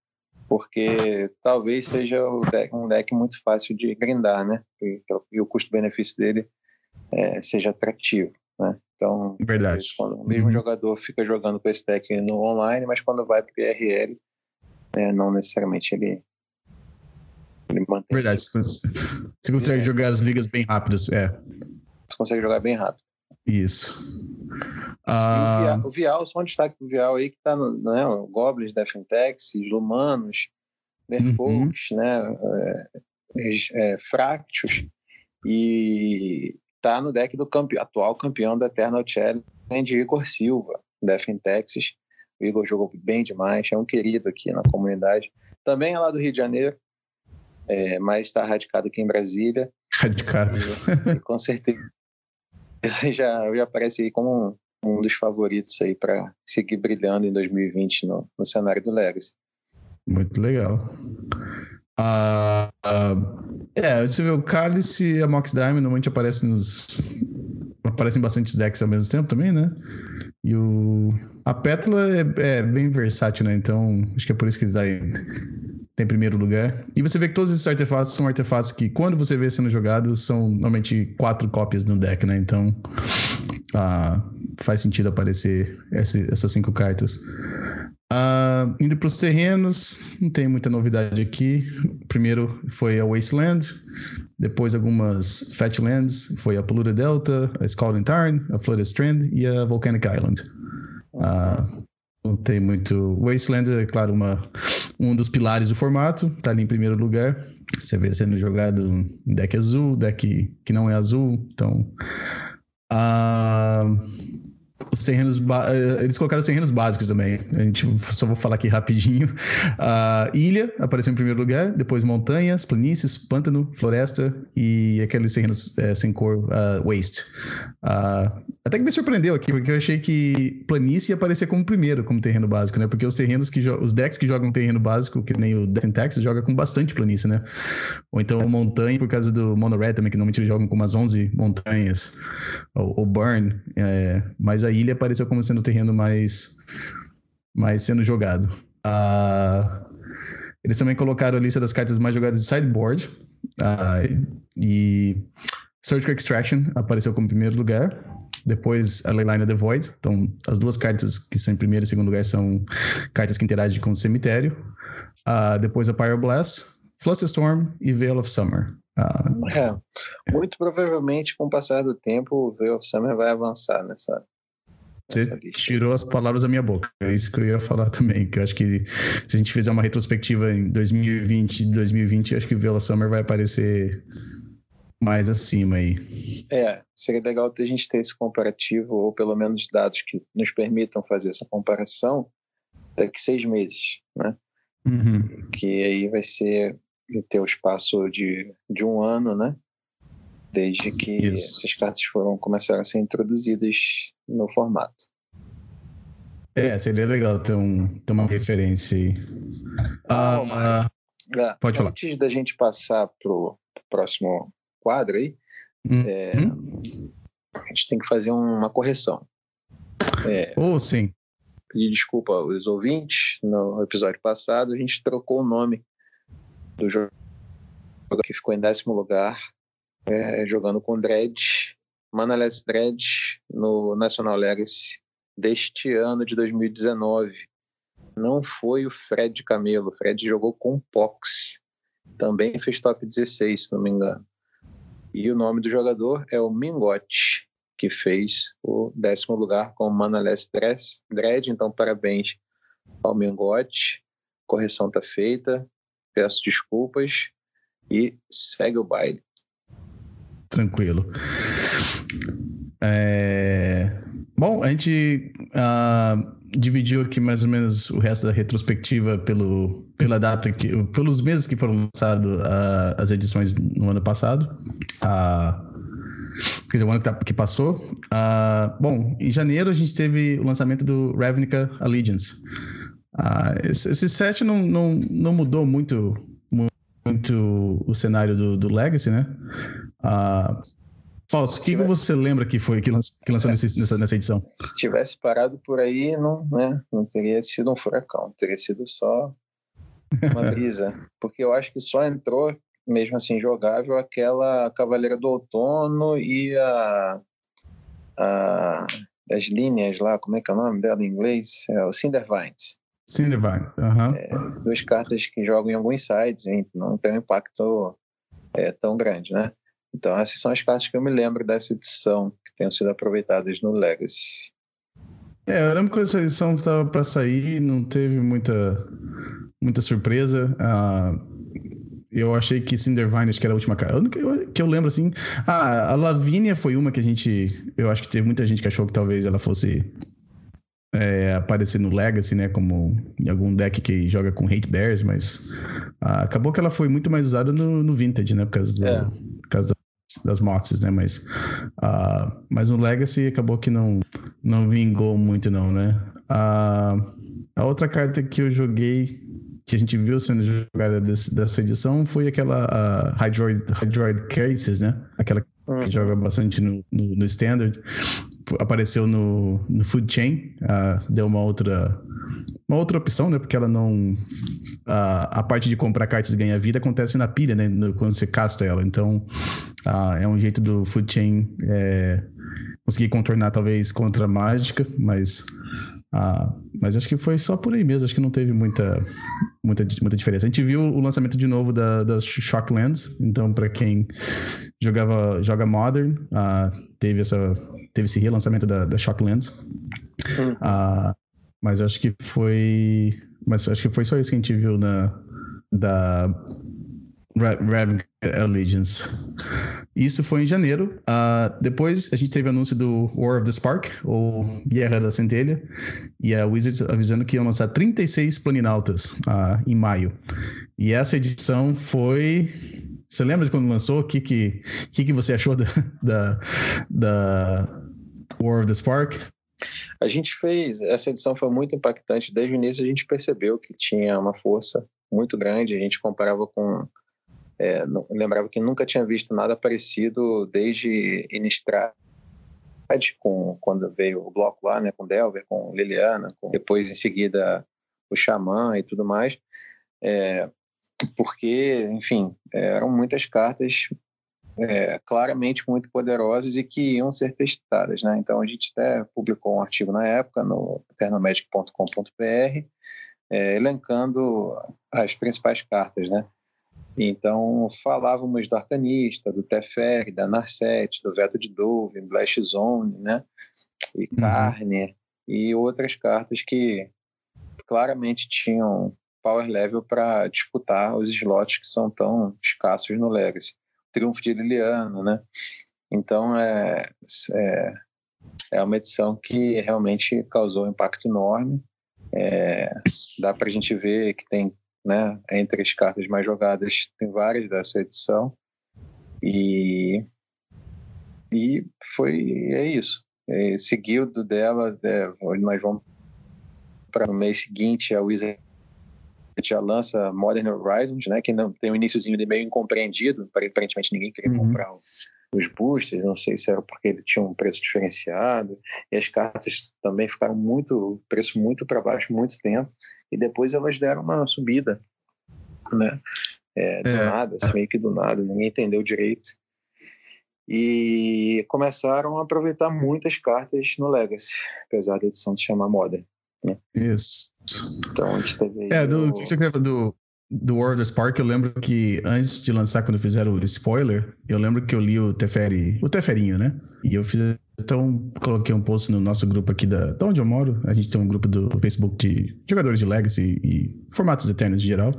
porque talvez seja deck, um deck muito fácil de grindar, né? E, e o custo-benefício dele é, seja atrativo, né? Então, Verdade. Quando o mesmo uhum. jogador fica jogando com esse deck no online, mas quando vai para o IRL, é, não necessariamente ele, ele mantém. Verdade, você, você consegue é. jogar as ligas bem rápidas, é. Você consegue jogar bem rápido. Isso. Uh... O, Vial, só um destaque do Vial aí que tá no né, o Goblins, Defentex, Lumanos, Merfolks, uhum. né, é, é, Fractus, e tá no deck do campe... atual campeão da Eternal Challenge, Igor Silva, Defentex. O Igor jogou bem demais, é um querido aqui na comunidade. Também é lá do Rio de Janeiro, é, mas está radicado aqui em Brasília. Radicado. E, com certeza já, já aparece aí como um, um dos favoritos aí para seguir brilhando em 2020 no, no cenário do Legacy. Muito legal. Uh, uh, é, você vê o Cálice e a Mox Diamond normalmente aparecem nos. aparecem bastante decks ao mesmo tempo também, né? E o. A Pétala é, é bem versátil, né? Então, acho que é por isso que ele dá tem primeiro lugar. E você vê que todos esses artefatos são artefatos que, quando você vê sendo jogados, são normalmente quatro cópias no deck, né? Então, ah, faz sentido aparecer essas cinco cartas. Ah, indo para os terrenos, não tem muita novidade aqui. Primeiro foi a Wasteland, depois algumas Fatlands, foi a Polluted Delta, a Scalding Tarn, a Flooded Strand e a Volcanic Island. Ah, tem muito. Wasteland é, claro, uma, um dos pilares do formato, tá ali em primeiro lugar. Você vê sendo jogado em deck azul, deck que não é azul. Então. Uh, os terrenos. Eh, eles colocaram os terrenos básicos também. A gente só vou falar aqui rapidinho. Uh, ilha apareceu em primeiro lugar, depois montanhas, planícies, pântano, floresta e aqueles terrenos é, sem cor, uh, waste. Uh, até que me surpreendeu aqui, porque eu achei que planície ia aparecer como primeiro, como terreno básico, né? Porque os terrenos que os decks que jogam terreno básico, que nem o Death Texas, joga com bastante planície, né? Ou então montanha, por causa do Mono Red também, que normalmente eles jogam com umas 11 montanhas. Ou, ou Burn. É, mas a ilha apareceu como sendo o terreno mais, mais sendo jogado. Uh, eles também colocaram a lista das cartas mais jogadas de sideboard. Uh, e Surgical Extraction apareceu como primeiro lugar. Depois a Leyline of the Void. Então, as duas cartas que são em primeiro e segundo lugar são cartas que interagem com o cemitério. Uh, depois a Pyroblast, Flusterstorm e Veil of Summer. Uh, é, muito provavelmente, com o passar do tempo, o Veil of Summer vai avançar nessa. Você tirou as palavras da minha boca. É isso que eu ia falar também. Que eu acho que se a gente fizer uma retrospectiva em 2020 e 2020, acho que o Veil of Summer vai aparecer mais acima aí. É, seria legal a gente ter esse comparativo, ou pelo menos dados que nos permitam fazer essa comparação daqui seis meses, né? Uhum. Que aí vai ser ter o espaço de, de um ano, né? Desde que Isso. essas cartas foram começaram a ser introduzidas no formato. É, seria legal ter, um, ter uma referência aí. Ah, ah, é, pode falar. Antes da gente passar pro, pro próximo quadro aí, uhum. é, a gente tem que fazer uma correção. É, oh, sim. Pedir desculpa aos ouvintes. No episódio passado, a gente trocou o nome do jogo que ficou em décimo lugar, é, jogando com Dredd, Manaless Dredd, no National Legacy deste ano de 2019. Não foi o Fred Camelo, o Fred jogou com Pox. Também fez top 16, se não me engano. E o nome do jogador é o Mingote, que fez o décimo lugar com o Manaless Dredd. Então, parabéns ao Mingote. Correção está feita. Peço desculpas e segue o baile. Tranquilo. É... Bom, a gente uh, dividiu aqui mais ou menos o resto da retrospectiva pelo, pela data que, pelos meses que foram lançadas uh, as edições no ano passado. Uh, quer dizer, o ano que, tá, passou. Uh, bom, em janeiro a gente teve o lançamento do Ravnica Allegiance. esse, esse set não, não, não mudou muito, muito o cenário do, do Legacy, né? Uh, Fausto, o que, você lembra que foi que lançou, que lançou nesse, nessa, nessa edição? Se tivesse parado por aí, não, né, não teria sido um furacão, teria sido só uma brisa. porque eu acho que só entrou, mesmo assim, jogável, aquela Cavaleira do Outono e a, a as linhas lá, como é que é o nome dela em inglês? É o Cindervines. Cindervine, aham. É, duas cartas que jogam em alguns sites, hein? não tem um impacto é, tão grande, né? Então, essas são as cartas que eu me lembro dessa edição, que tenham sido aproveitadas no Legacy. É, eu lembro que essa edição estava para sair, não teve muita, muita surpresa. Uh, eu achei que Cindervine, acho que era a última carta. Que que eu lembro assim. Ah, a Lavínia foi uma que a gente. Eu acho que teve muita gente que achou que talvez ela fosse é, aparecer no Legacy, né? Como em algum deck que joga com Hate Bears, mas ah, acabou que ela foi muito mais usada no, no Vintage, né? Por causa, do, é. causa das moxes, né? Mas, uh, mas no Legacy acabou que não, não vingou muito, não, né? Uh, a outra carta que eu joguei, que a gente viu sendo jogada desse, dessa edição, foi aquela uh, Hydroid, Hydroid Cases, né? Aquela que uhum. joga bastante no, no, no, Standard. Apareceu no, no Food Chain, uh, deu uma outra uma outra opção, né? Porque ela não. A, a parte de comprar cartas e ganhar vida acontece na pilha, né? Quando você casta ela. Então, uh, é um jeito do Food Chain é, conseguir contornar, talvez, contra a mágica, mas. Uh, mas acho que foi só por aí mesmo, acho que não teve muita, muita, muita diferença. A gente viu o lançamento de novo da, das Shocklands, então para quem jogava, joga Modern, uh, teve, essa, teve esse relançamento da, da Shocklands. Uhum. Uh, mas acho que foi. Mas acho que foi só isso que a gente viu na. Da. Ravnica Allegiance. Isso foi em janeiro. Uh, depois a gente teve o anúncio do War of the Spark, ou Guerra da Centelha, e a Wizards avisando que iam lançar 36 Planinautas uh, em maio. E essa edição foi. Você lembra de quando lançou? O que, que, que, que você achou da, da, da War of the Spark? A gente fez, essa edição foi muito impactante. Desde o início a gente percebeu que tinha uma força muito grande. A gente comparava com é, não, lembrava que nunca tinha visto nada parecido desde Innistrad, com, quando veio o bloco lá, né, com Delver, com Liliana, com, depois em seguida o Xamã e tudo mais, é, porque, enfim, eram muitas cartas é, claramente muito poderosas e que iam ser testadas, né? Então a gente até publicou um artigo na época no eternomagic.com.br é, elencando as principais cartas, né? Então, falávamos do Arcanista, do Teferi, da Narset, do Veto de Dove, Blast Zone, né? E uhum. Carne, e outras cartas que claramente tinham power level para disputar os slots que são tão escassos no Legacy. Triunfo de Liliana, né? Então, é, é, é uma edição que realmente causou um impacto enorme. É, dá para a gente ver que tem né? Entre as cartas mais jogadas, tem várias dessa edição. E, e foi é isso. É, seguido dela, é, nós vamos para o mês seguinte, a Wizard já lança Modern Horizons, né? Que não tem um iníciozinho de meio incompreendido. Aparentemente ninguém queria uhum. comprar os boosters. Não sei se era porque ele tinha um preço diferenciado. E as cartas também ficaram muito preço muito para baixo muito tempo e depois elas deram uma subida, né? É, do é. nada, assim, meio que do nada, ninguém entendeu direito. E começaram a aproveitar muitas cartas no Legacy, apesar da edição se chamar Modern. Né? Isso. Então a gente teve. É, do, o do, do World of Spark, eu lembro que antes de lançar, quando fizeram o spoiler, eu lembro que eu li o Teferi, o Teferinho, né? E eu fiz então, coloquei um post no nosso grupo aqui da, da onde eu moro. A gente tem um grupo do Facebook de jogadores de Legacy e formatos eternos em geral.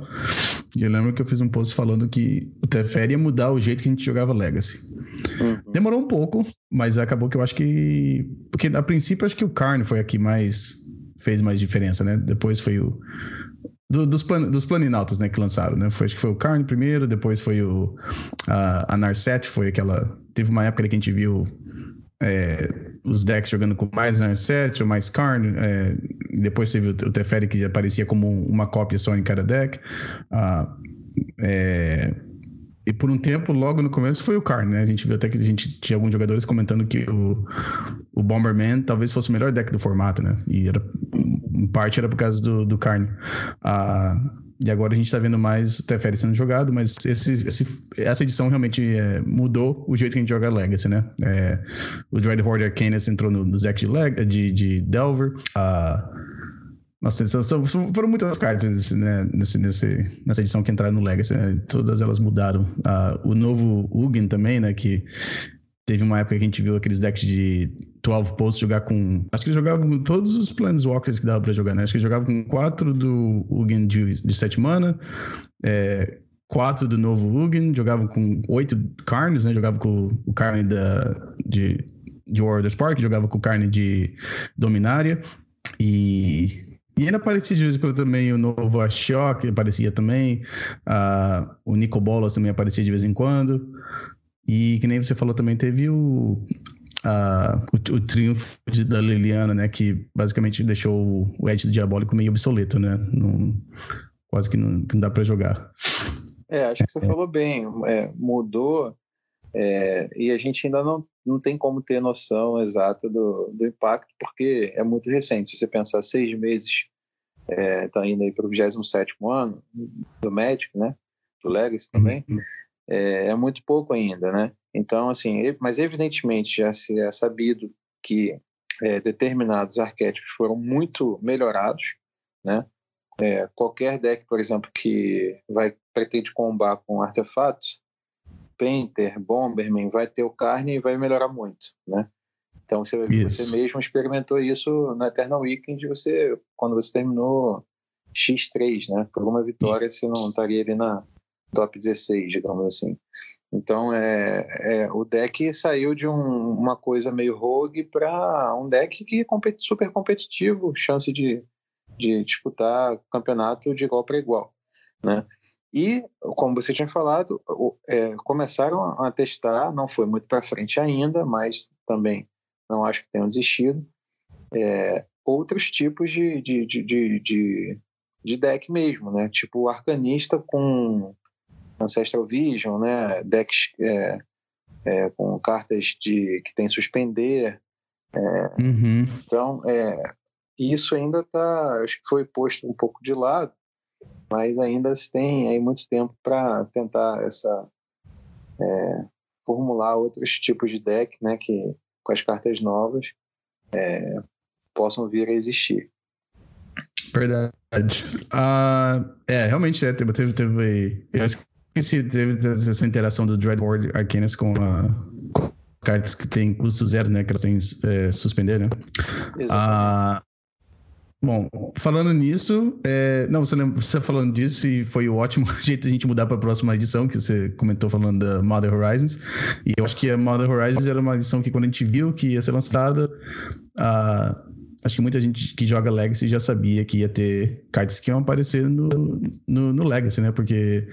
E eu lembro que eu fiz um post falando que o Teferi ia mudar o jeito que a gente jogava Legacy. Uhum. Demorou um pouco, mas acabou que eu acho que. Porque a princípio, acho que o Karn foi a que mais fez mais diferença, né? Depois foi o. Do, dos, plan, dos planinautas, né, que lançaram, né? Foi, acho que foi o Karn primeiro, depois foi o a, a Narset, foi aquela... Teve uma época que a gente viu é, os decks jogando com mais Narset mais Karn, é, depois você viu o Teferi que aparecia como uma cópia só em cada deck. Ah, é, e por um tempo, logo no começo, foi o Karn, né? A gente viu até que a gente tinha alguns jogadores comentando que o, o Bomberman talvez fosse o melhor deck do formato, né? E era, em parte era por causa do, do Karn. Ah, e agora a gente está vendo mais o Teferi sendo jogado, mas esse, esse, essa edição realmente é, mudou o jeito que a gente joga Legacy, né? É, o Dreadhorde Arcanus entrou no, no deck de, Leg, de, de Delver. Ah, nossa, foram muitas cartas nesse, né, nesse, nesse, nessa edição que entraram no Legacy, né? todas elas mudaram. Uh, o novo Ugin também, né, que teve uma época que a gente viu aqueles decks de 12 posts jogar com. Acho que eles jogavam com todos os Planeswalkers que dava pra jogar, né? Acho que eles jogavam com 4 do Ugin de, de 7 mana, é, 4 do novo Ugin, jogavam com 8 Carnes, né? Jogavam com o Carne da, de, de the Spark, jogava com Carne de Dominária. E e ainda aparecia de vez em quando também o novo Ashok, aparecia também. Uh, o Nico Bolas também aparecia de vez em quando. E que nem você falou também, teve o, o, o, triunfo da Liliana, né? Que basicamente deixou o Edge do Diabólico meio obsoleto, né? Não, quase que não, que não dá para jogar. É, acho que você é. falou bem. É, mudou é, e a gente ainda não, não tem como ter noção exata do, do impacto, porque é muito recente. Se você pensar seis meses, está é, indo aí para o 27 ano do médico, né? Do Legacy também, uhum. É, é, muito pouco ainda, né? Então, assim, mas evidentemente já se é sabido que é, determinados arquétipos foram muito melhorados, né? É, qualquer deck, por exemplo, que vai pretende combar com artefatos, Painter, Bomberman, vai ter o carne e vai melhorar muito, né? Então você, você mesmo experimentou isso na Eternal Weekend, você, quando você terminou X3, né? Por uma vitória você não estaria ali na, top 16, digamos assim. Então, é, é, o deck saiu de um, uma coisa meio rogue para um deck que é competi super competitivo, chance de, de disputar campeonato de igual para igual. Né? E, como você tinha falado, é, começaram a testar, não foi muito para frente ainda, mas também não acho que tenham desistido, é, outros tipos de, de, de, de, de, deck mesmo, né? Tipo o Arcanista com Ancestral Vision, né? Decks é, é, com cartas de, que tem suspender. É, uhum. Então, é, isso ainda está, acho que foi posto um pouco de lado, mas ainda se tem aí muito tempo para tentar essa é, formular outros tipos de deck, né, que com as cartas novas é, possam vir a existir. Verdade. Uh, é, realmente, é, teve, teve, teve, eu esqueci, teve essa interação do Dreadboard Arcanus com, a, com cartas que tem custo zero, né, que elas têm é, suspender, né? Exatamente. Uh, Bom, falando nisso, é... não, você, lembra, você falando disso e foi o ótimo jeito de a gente mudar para a próxima edição, que você comentou falando da Modern Horizons. E eu acho que a Modern Horizons era uma edição que quando a gente viu que ia ser lançada, acho que muita gente que joga Legacy já sabia que ia ter cartas que iam aparecer no, no, no Legacy, né? Porque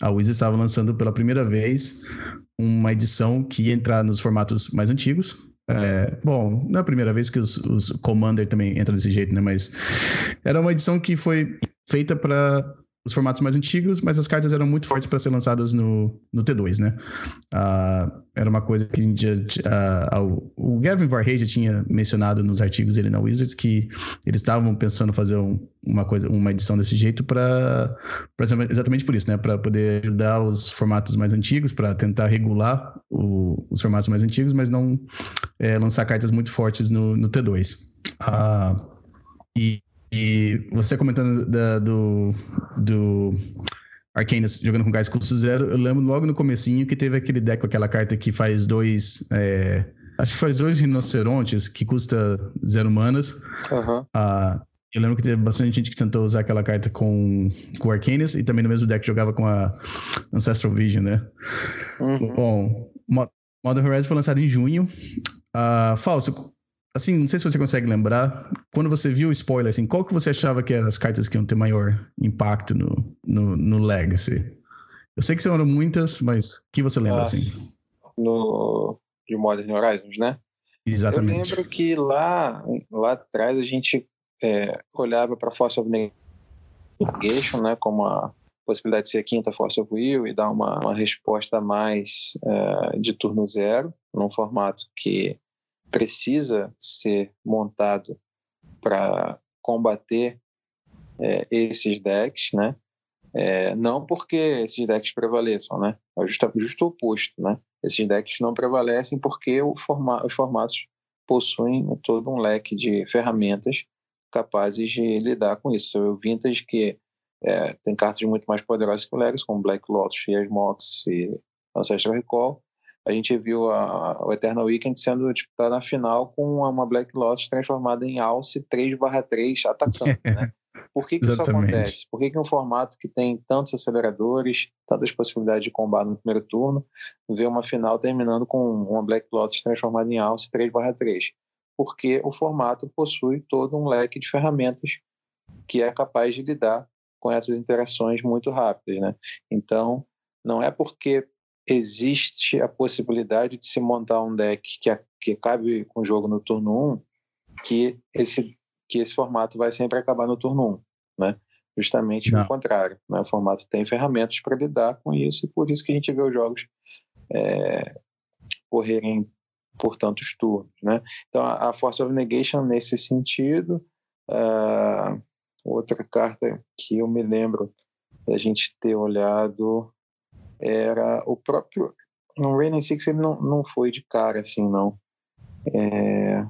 a Wizards estava lançando pela primeira vez uma edição que ia entrar nos formatos mais antigos, é, bom, não é a primeira vez que os, os Commander também entra desse jeito, né? Mas era uma edição que foi feita para os formatos mais antigos, mas as cartas eram muito fortes para ser lançadas no, no T2, né? Uh, era uma coisa que uh, uh, o Gavin Varhey já tinha mencionado nos artigos dele na Wizards que eles estavam pensando fazer um, uma coisa, uma edição desse jeito para exatamente por isso, né? Para poder ajudar os formatos mais antigos, para tentar regular o, os formatos mais antigos, mas não é, lançar cartas muito fortes no, no T2. e e você comentando da, do, do Arcanus jogando com gás custo zero, eu lembro logo no comecinho que teve aquele deck com aquela carta que faz dois... É, acho que faz dois rinocerontes que custa zero manas. Uhum. Ah, eu lembro que teve bastante gente que tentou usar aquela carta com, com o Arcanus e também no mesmo deck jogava com a Ancestral Vision, né? Uhum. Bom, Modern Horizon foi lançado em junho. Uh, Falso, assim, não sei se você consegue lembrar, quando você viu o spoiler, assim, qual que você achava que eram as cartas que iam ter maior impacto no, no, no Legacy? Eu sei que são muitas, mas que você lembra, ah, assim? No, de Modern Horizons, né? Exatamente. Eu lembro que lá, lá atrás a gente é, olhava para Force of Negation, né, como a possibilidade de ser a quinta Force of Will e dar uma, uma resposta mais é, de turno zero, num formato que precisa ser montado para combater é, esses decks, né? É, não porque esses decks prevaleçam, né? É justo, justo o oposto, né? Esses decks não prevalecem porque forma, os formatos possuem todo um leque de ferramentas capazes de lidar com isso. O Vintage que é, tem cartas muito mais poderosas que o Legacy, como Black Lotus, Fear Mox e Ancestral Recall, a gente viu a, o Eternal Weekend sendo disputada na final com uma Black Lotus transformada em Alce 3/3 atacando, né? Por que, que isso acontece? Por que, que um formato que tem tantos aceleradores, tantas possibilidades de combate no primeiro turno, vê uma final terminando com uma Black Lotus transformada em Alce 3/3? Porque o formato possui todo um leque de ferramentas que é capaz de lidar com essas interações muito rápidas, né? Então, não é porque existe a possibilidade de se montar um deck que, que cabe com o jogo no turno 1, que esse, que esse formato vai sempre acabar no turno 1, né? Justamente Não. o contrário. Né? O formato tem ferramentas para lidar com isso e por isso que a gente vê os jogos é, correrem por tantos turnos, né? Então, a Force of Negation, nesse sentido, uh, outra carta que eu me lembro da gente ter olhado era o próprio. No Rain Six ele não, não foi de cara assim, não. É,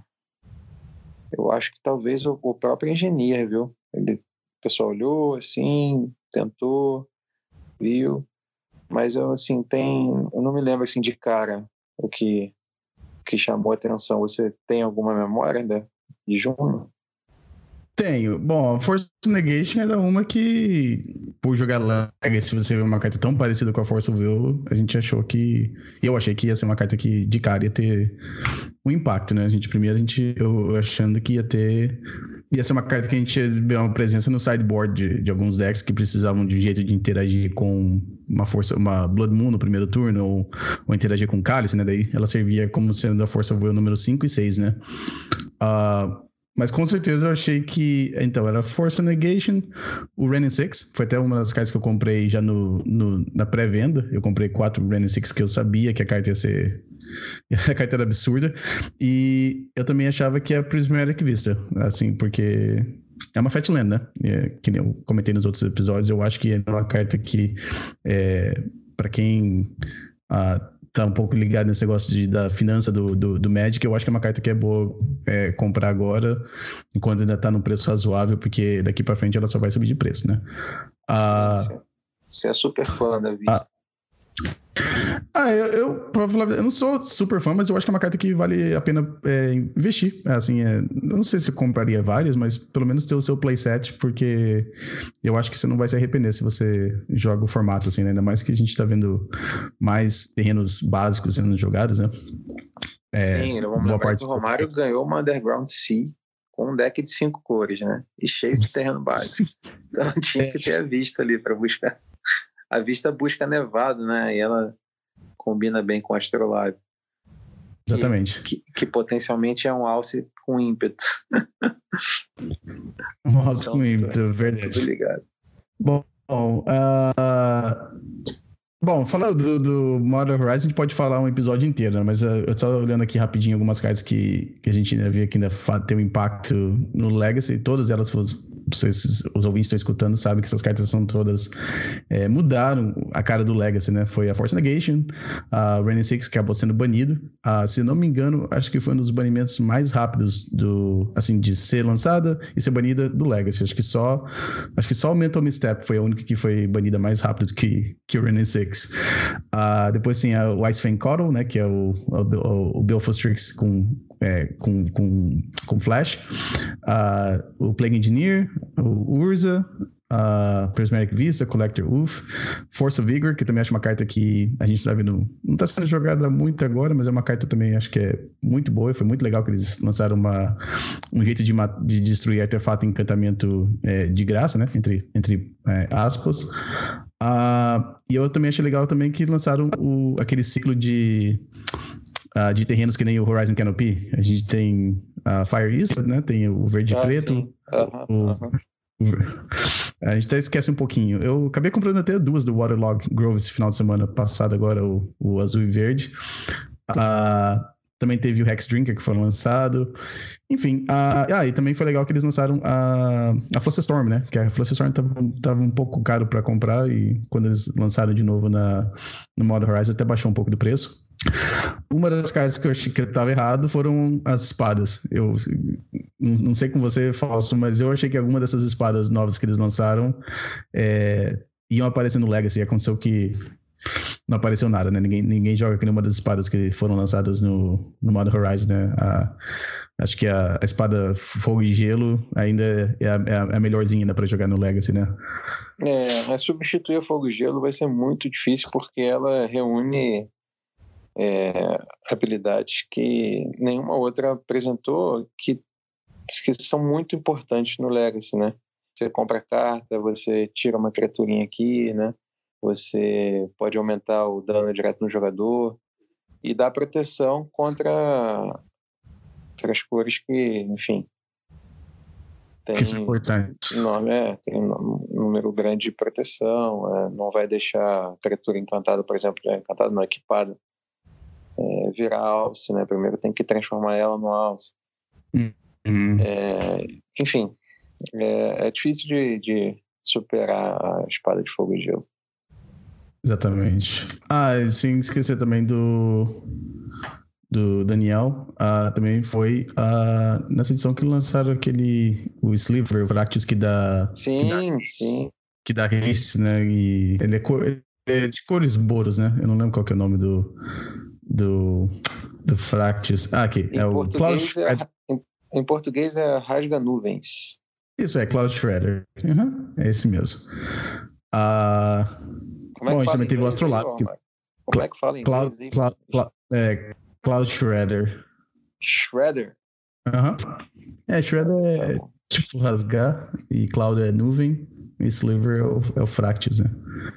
eu acho que talvez o, o próprio engenheiro, viu? Ele, o pessoal olhou assim, tentou, viu, mas eu assim tem, eu não me lembro assim de cara o que que chamou a atenção. Você tem alguma memória ainda de junho? Tenho. Bom, a Force Negation era uma que, por jogar Legacy, você vê uma carta tão parecida com a Force Will, a gente achou que. Eu achei que ia ser uma carta que de cara ia ter um impacto, né? A gente, primeiro, a gente, eu achando que ia ter. Ia ser uma carta que a gente ia ver uma presença no sideboard de, de alguns decks que precisavam de um jeito de interagir com uma força, uma Blood Moon no primeiro turno, ou, ou interagir com Cálice, né? Daí ela servia como sendo a Força Will número 5 e 6, né? Uh, mas com certeza eu achei que. Então, era Force Negation, o Renin 6. Foi até uma das cartas que eu comprei já no, no na pré-venda. Eu comprei quatro Renin 6 porque eu sabia que a carta ia ser. a carta era absurda. E eu também achava que a Prismatic Vista. Assim, porque é uma Fatland, né? É, que eu comentei nos outros episódios, eu acho que é uma carta que, é, para quem uh, tá um pouco ligado nesse negócio de, da finança do, do, do Magic, eu acho que é uma carta que é boa é, comprar agora, enquanto ainda tá num preço razoável, porque daqui para frente ela só vai subir de preço, né? Ah, você é super fã da vida. Ah, eu, eu, eu não sou super fã, mas eu acho que é uma carta que vale a pena é, investir. É, assim, é, eu não sei se eu compraria várias, mas pelo menos ter o seu playset, porque eu acho que você não vai se arrepender se você joga o formato, assim, né? Ainda mais que a gente está vendo mais terrenos básicos sendo jogados, né? É, Sim, vamos lembrar parte que o Romário ganhou uma Underground Sea com um deck de cinco cores, né? E cheio de terreno básico. Então tinha que ter a vista ali para buscar a vista busca nevado, né? E ela combina bem com o Astrolabe. Exatamente. Que, que, que, potencialmente é um alce com ímpeto. um alce então, com ímpeto, verdade. Tudo ligado. Bom, uh, Bom, falando do, do Modern Horizon, a gente pode falar um episódio inteiro, né? mas eh, eu tô olhando aqui rapidinho algumas cartas que, que a gente ainda vê que ainda tem um impacto no Legacy. Todas elas, vocês, os ouvintes estão escutando, sabem que essas cartas são todas. É, mudaram a cara do Legacy, né? Foi a Force Negation, a Renin Six acabou sendo banido. A, se não me engano, acho que foi um dos banimentos mais rápidos do, assim, de ser lançada e ser banida do Legacy. Acho que só, acho que só o Mental Misstep foi a única que foi banida mais rápido que, que o Renin Six. Uh, depois tem o Ice Fang Coddle, né? Que é o, o, o Belfast Tricks com, é, com, com, com Flash. Uh, o Plague Engineer, o Urza, Uh, Prismatic Vista, Collector Wolf, Force of Vigor, que também acho uma carta que a gente tá sabe no, não está sendo jogada muito agora, mas é uma carta também acho que é muito boa. Foi muito legal que eles lançaram uma, um jeito de, de destruir artefato e encantamento é, de graça, né? Entre, entre é, aspas. Uh, e eu também achei legal também que lançaram o, aquele ciclo de uh, de terrenos que nem o Horizon Canopy. A gente tem a Fire East, né? Tem o verde ah, preto. o, A gente até esquece um pouquinho. Eu acabei comprando até duas do Waterlog Grove esse final de semana passado, agora o, o azul e verde. Uh, também teve o Hex Drinker que foi lançado. Enfim, uh, ah, e também foi legal que eles lançaram a, a Storm, né? Que a Storm tava, tava um pouco caro para comprar e quando eles lançaram de novo na, no Modern Horizon até baixou um pouco do preço. Uma das cartas que eu achei que estava errado foram as espadas. Eu não sei com você, Falso, mas eu achei que alguma dessas espadas novas que eles lançaram é, iam aparecer no Legacy. Aconteceu que não apareceu nada, né? Ninguém, ninguém joga com nenhuma das espadas que foram lançadas no, no Horizon, né? A, acho que a, a, espada Fogo e Gelo ainda é a, é a é melhorzinha né, para jogar no Legacy, né? É, substituir a Fogo e Gelo vai ser muito difícil porque ela reúne é, habilidades que nenhuma outra apresentou que, que são muito importantes no Legacy, né? Você compra carta, você tira uma criaturinha aqui, né? Você pode aumentar o dano direto no jogador e dá proteção contra outras cores que, enfim, tem que é importante. Nome, é, tem um número grande de proteção, é, não vai deixar a criatura encantada, por exemplo, encantada não equipada, é, virar alce, né? Primeiro tem que transformar ela no alce. Uhum. É, enfim, é, é difícil de, de, superar a espada de fogo e gelo. Exatamente. Ah, sem esquecer também do do Daniel, uh, também foi uh, nessa edição que lançaram aquele o Sliver, o Fractus que dá sim, que dá, sim. que dá haste, né? E ele é, cor, é de cores boros, né? Eu não lembro qual que é o nome do do, do Fractus. Ah, aqui. Em é o português é, em, em, português é Rasga Nuvens. Isso, é Cloud Shredder. Uhum, é esse mesmo. Uh, Como é bom, a gente também teve o Astrolab. Como é que fala em Cloud, inglês? Cloud, Cloud, é, Cloud Shredder. Shredder? Aham. Uhum. É, Shredder é tá tipo rasgar e Cloud é nuvem. E Sliver é o, é o Fractus, né?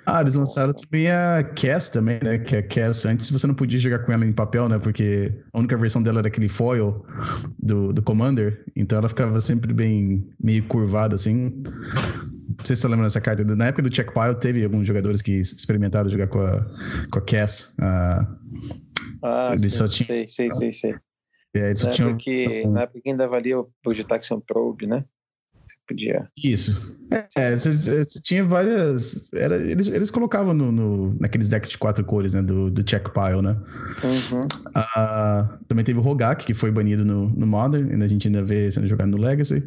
Ah, eles lançaram também a Cass também, né? Que a Cass, antes você não podia jogar com ela em papel, né? Porque a única versão dela era aquele foil do, do Commander. Então ela ficava sempre bem meio curvada, assim. Não sei se você lembra dessa carta. Na época do Checkpile, teve alguns jogadores que experimentaram jogar com a, com a Cass. ah, sim, só tinha... sei, sei, sei, sei. É, na, tinha... época que, na época que ainda valia o Projection Probe, né? Você podia. Isso. É, você, você tinha várias. Era, eles, eles colocavam no, no, naqueles decks de quatro cores, né? Do, do check pile, né? Uhum. Uh, também teve o Rogak, que foi banido no, no Modern, ainda a gente ainda vê sendo jogado no Legacy.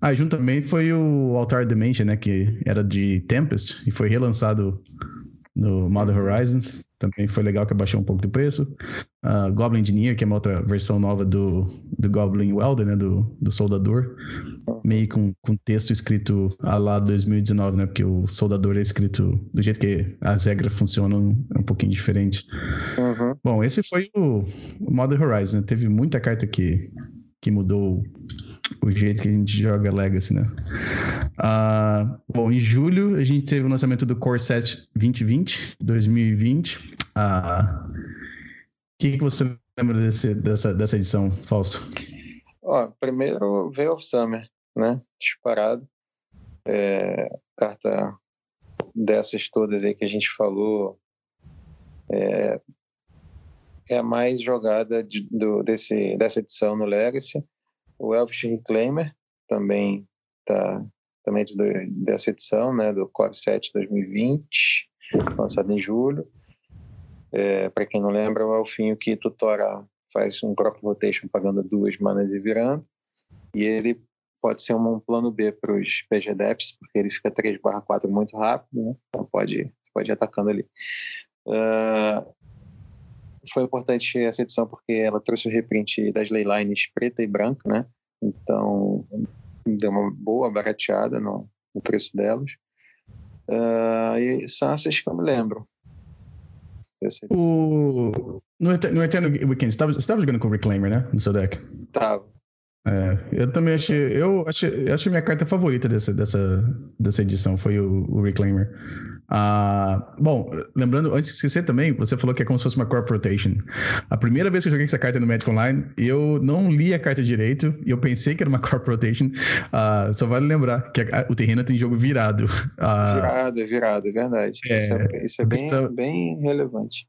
Ah, junto também foi o Altar Dimension, né? Que era de Tempest e foi relançado no Modern Horizons. Também foi legal que abaixou um pouco do preço. Uh, Goblin Engineer, que é uma outra versão nova do, do Goblin Welder, né? Do, do Soldador. Meio com, com texto escrito a lá 2019, né? Porque o Soldador é escrito do jeito que as regras funcionam, é um pouquinho diferente. Uhum. Bom, esse foi o, o Modern Horizons, né? Teve muita carta que, que mudou o jeito que a gente joga Legacy, né? Uh, bom, em julho a gente teve o lançamento do Core Set 2020, 2020. O que, que você lembra desse, dessa, dessa edição, Fausto? Ó, primeiro Veil of Summer, né? Disparado. É, carta dessas todas aí que a gente falou é, é a mais jogada de, do, desse, dessa edição no Legacy. O Elvish Reclaimer também está também de, dessa edição, né, do Core 7 2020, lançado em julho. É, Para quem não lembra, é o Elfinho que tutora faz um crop rotation pagando duas manas e virando. E ele pode ser um, plano B para os PG Depths, porque ele fica 3 4 muito rápido, né? então pode, pode ir atacando ali. Uh, foi importante essa edição porque ela trouxe o reprint das leylines preta e branca, né? Então deu uma boa barateada no, no preço delas. Uh, e são essas que eu me lembro. O... No, no Eternal Weekend, você estava jogando com o Reclaimer, né? No seu deck? Tava. É, eu também achei. Eu achei, achei minha carta favorita dessa, dessa, dessa edição foi o, o Reclaimer. Ah, bom, lembrando, antes de esquecer também, você falou que é como se fosse uma Crop Rotation. A primeira vez que eu joguei essa carta no Magic Online, eu não li a carta direito e eu pensei que era uma Crop Rotation. Ah, só vale lembrar que a, o terreno tem jogo virado. Ah, virado, é virado, é verdade. É, isso é, isso é bem, tá... bem relevante.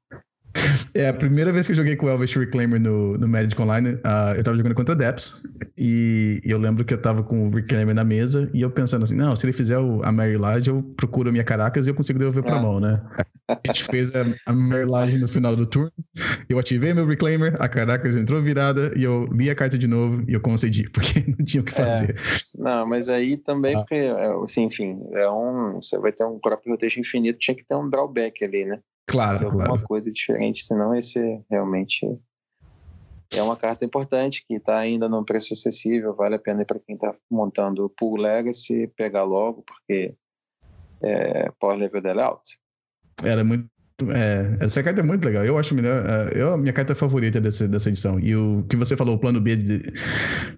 É a primeira vez que eu joguei com o Elvish Reclaimer no, no Magic Online. Uh, eu tava jogando contra Depths. E eu lembro que eu tava com o Reclaimer na mesa. E eu pensando assim: não, se ele fizer o, a Mary Lage, eu procuro a minha Caracas e eu consigo devolver pra é. mão, né? A gente fez a, a Mary Lage no final do turno. Eu ativei meu Reclaimer, a Caracas entrou virada. E eu li a carta de novo e eu concedi, porque não tinha o que é. fazer. É. Não, mas aí também, ah. porque, é, assim, enfim, é um. Você vai ter um próprio rotation infinito, tinha que ter um drawback ali, né? Claro, alguma claro. coisa diferente, senão esse realmente é uma carta importante que está ainda num preço acessível, vale a pena para quem está montando o Pool Legacy pegar logo, porque é Power Level Del Out. Era muito é, essa carta é muito legal. Eu acho melhor. É, eu, a minha carta favorita dessa, dessa edição. E o que você falou, o plano B. De,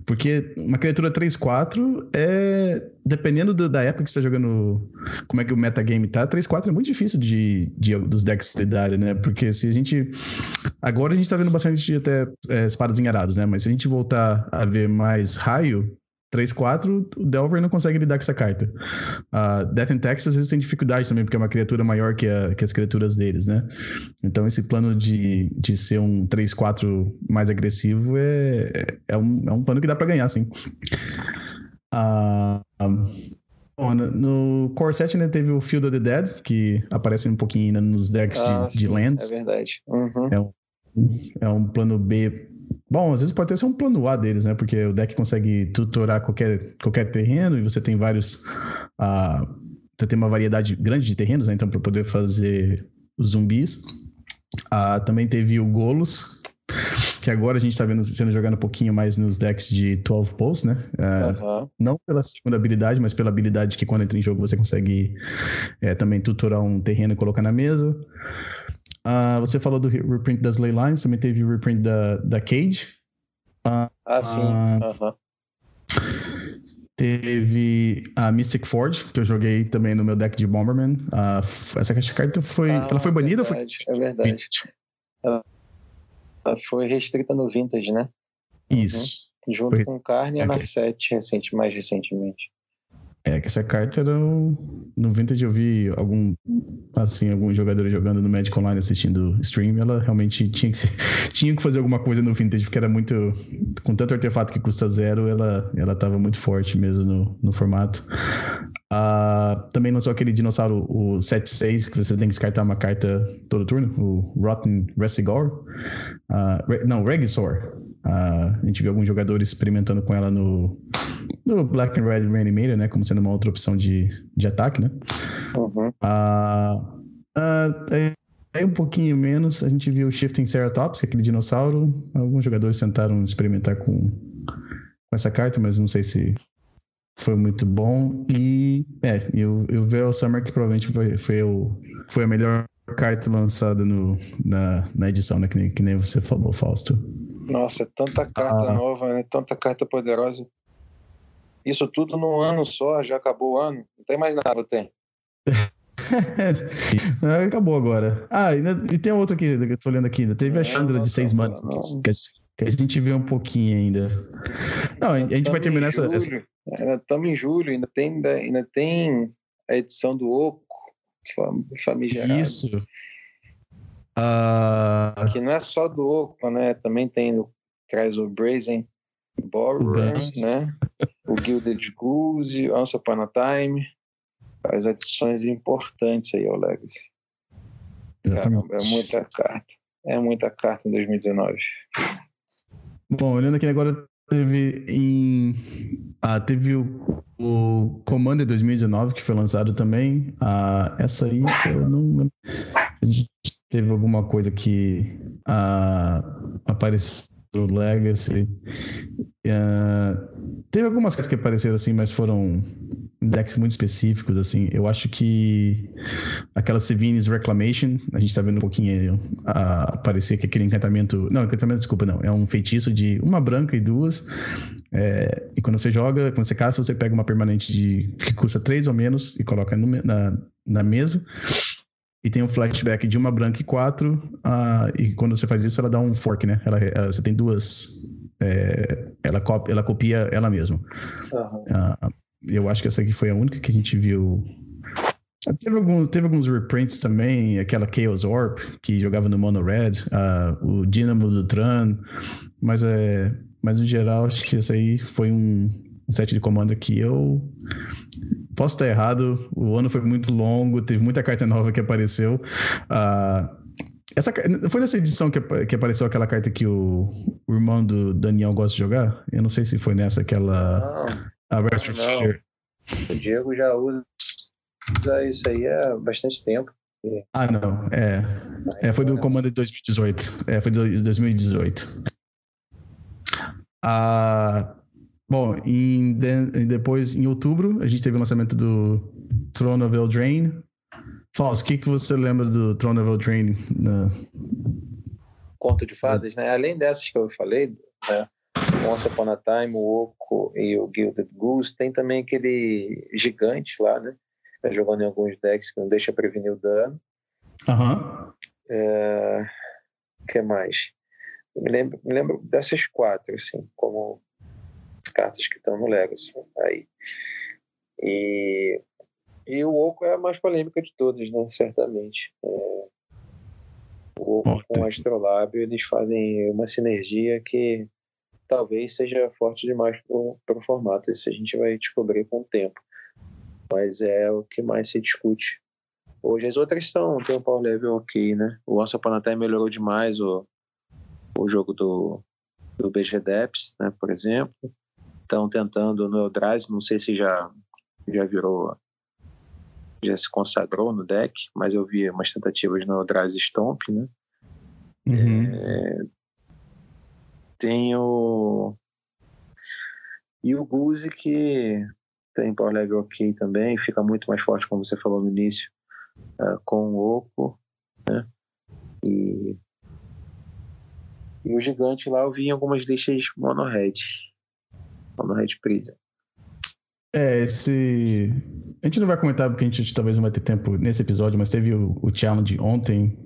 porque uma criatura 3-4 é. Dependendo do, da época que você está jogando. Como é que o metagame tá, 3-4 é muito difícil de, de, dos decks lidarem, né? Porque se a gente. Agora a gente tá vendo bastante até é, espadas em arados, né? Mas se a gente voltar a ver mais raio, 3-4, o Delver não consegue lidar com essa carta. Uh, Death and Texas às vezes tem dificuldade também, porque é uma criatura maior que, a, que as criaturas deles, né? Então esse plano de, de ser um 3-4 mais agressivo é, é, um, é um plano que dá para ganhar, sim. Uh, Bom, no Core Set né, teve o Field of the Dead, que aparece um pouquinho ainda nos decks ah, de, sim, de lands. É verdade. Uhum. É, um, é um plano B Bom, às vezes pode até ser um plano A deles, né? Porque o deck consegue tutorar qualquer, qualquer terreno e você tem vários. Uh, você tem uma variedade grande de terrenos, né? Então, para poder fazer os zumbis. Uh, também teve o Golos, que agora a gente está vendo sendo jogando um pouquinho mais nos decks de 12 posts, né? Uh, Não pela segunda habilidade, mas pela habilidade que quando entra em jogo você consegue é, também tutorar um terreno e colocar na mesa. Uh, você falou do reprint das Leylines, também teve o reprint da, da Cage. Uh, ah, sim. -huh. Teve a Mystic Forge, que eu joguei também no meu deck de Bomberman. Uh, essa carta foi. Ah, ela foi banida? Verdade, foi... É verdade. Ela foi restrita no Vintage, né? Isso. Uhum. Junto foi... com Carne e a Narset, recente, mais recentemente. É, que essa carta era. No Vintage eu vi algum. Assim, alguns jogadores jogando no Magic Online assistindo stream. Ela realmente tinha que, ser, tinha que fazer alguma coisa no Vintage, porque era muito. Com tanto artefato que custa zero, ela, ela tava muito forte mesmo no, no formato. Uh, também lançou aquele dinossauro, o 7-6, que você tem que descartar uma carta todo turno, o Rotten Resigor. Uh, não, Regisaur. Uh, a gente viu alguns jogadores experimentando com ela no, no Black and Red Reanimator, né? Como sendo uma outra opção de, de ataque, né? Uhum. Uh, uh, aí um pouquinho menos, a gente viu o Shifting Ceratops, é aquele dinossauro. Alguns jogadores tentaram experimentar com, com essa carta, mas não sei se foi muito bom. E é, eu, eu vi o Summer que provavelmente foi, foi, o, foi a melhor carta lançada no, na, na edição, né? Que nem, que nem você falou, Fausto. Nossa, é tanta carta ah. nova, né? Tanta carta poderosa. Isso tudo num ano só, já acabou o ano. Não tem mais nada, tem. acabou agora. Ah, e, e tem outro aqui, que eu tô olhando aqui. Ainda teve a Chandra de seis manos, que, que, a gente vê um pouquinho ainda. Não, a gente vai terminar essa, essa. Estamos em julho, ainda tem, ainda, ainda tem a edição do Oco, famigerado. Isso. Uh... Que não é só do Oco, né? Também tem, traz o Brazen Borrower, né? O Gilded Goose, Once Upon a Time. As adições importantes aí ao Legacy. Caramba, é muita carta. É muita carta em 2019. Bom, olhando aqui agora, teve em. Ah, teve o, o Commander 2019, que foi lançado também. Ah, essa aí eu não. A gente teve alguma coisa que ah, apareceu do Legacy. Uh, teve algumas coisas que apareceram assim, mas foram decks muito específicos, assim. Eu acho que aquela Sevine's Reclamation, a gente tá vendo um pouquinho uh, aparecer que aquele encantamento. Não, encantamento, desculpa, não. É um feitiço de uma branca e duas. É, e quando você joga, quando você caça, você pega uma permanente de que custa três ou menos e coloca no, na, na mesa e tem um flashback de uma branca e quatro. Uh, e quando você faz isso, ela dá um fork, né? Ela, ela você tem duas. É, ela, copia, ela copia ela mesma. Uhum. Uh, eu acho que essa aqui foi a única que a gente viu. Teve alguns, teve alguns reprints também, aquela Chaos Orb, que jogava no Mono Red, uh, o Dynamo do Tran, mas, é, mas no geral acho que esse aí foi um, um set de comando que eu posso estar errado. O ano foi muito longo, teve muita carta nova que apareceu. Uh, essa, foi nessa edição que, que apareceu aquela carta que o, o, irmão do Daniel gosta de jogar? Eu não sei se foi nessa aquela. Não, a Retro não. O Diego já usa isso aí há bastante tempo. Ah, não. É. é foi do comando de 2018. É, foi de 2018. Ah, Bom, em de, depois, em outubro, a gente teve o lançamento do Throne of Eldraine. Fausto, o que, que você lembra do Throne of Eldraine? Na... Conto de fadas, né? Além dessas que eu falei, né? Once Upon a Time, o Oco e o Gilded Goose, tem também aquele gigante lá, né? Tá jogando em alguns decks que não deixa prevenir o dano. Aham. Uhum. É... que mais? Eu me lembro, me lembro dessas quatro, assim, como cartas que estão no Legacy aí. E, e o Oco é a mais polêmica de todas, né? Certamente. É, o Oco com o Astrolábio, eles fazem uma sinergia que talvez seja forte demais para o formato. Isso a gente vai descobrir com o tempo. Mas é o que mais se discute. Hoje as outras são, tem um power level ok, né? O Once Upon a Time melhorou demais o, o jogo do, do BG Depths, né, por exemplo estão tentando no Eldrazi, não sei se já, já virou, já se consagrou no deck, mas eu vi umas tentativas no Eldrazi Stomp, né? Uhum. É, Tem o. E o Guzi, que tem power level ok também, fica muito mais forte, como você falou no início, uh, com o Oco, né? E, e o gigante lá eu vi em algumas listas mono-red. Mono-red Prison. É, esse. A gente não vai comentar porque a gente talvez não vai ter tempo nesse episódio, mas teve o, o challenge ontem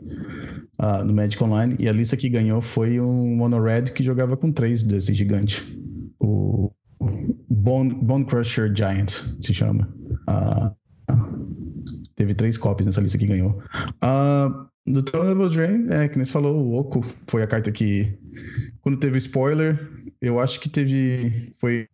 uh, no Magic Online e a lista que ganhou foi um Mono Red que jogava com três desse gigante. O Bone, Bone Crusher Giant se chama. Uh, teve três cópias nessa lista que ganhou. Uh, do Thronable Drain, é, que nem você falou, o Oco foi a carta que. Quando teve spoiler, eu acho que teve. Foi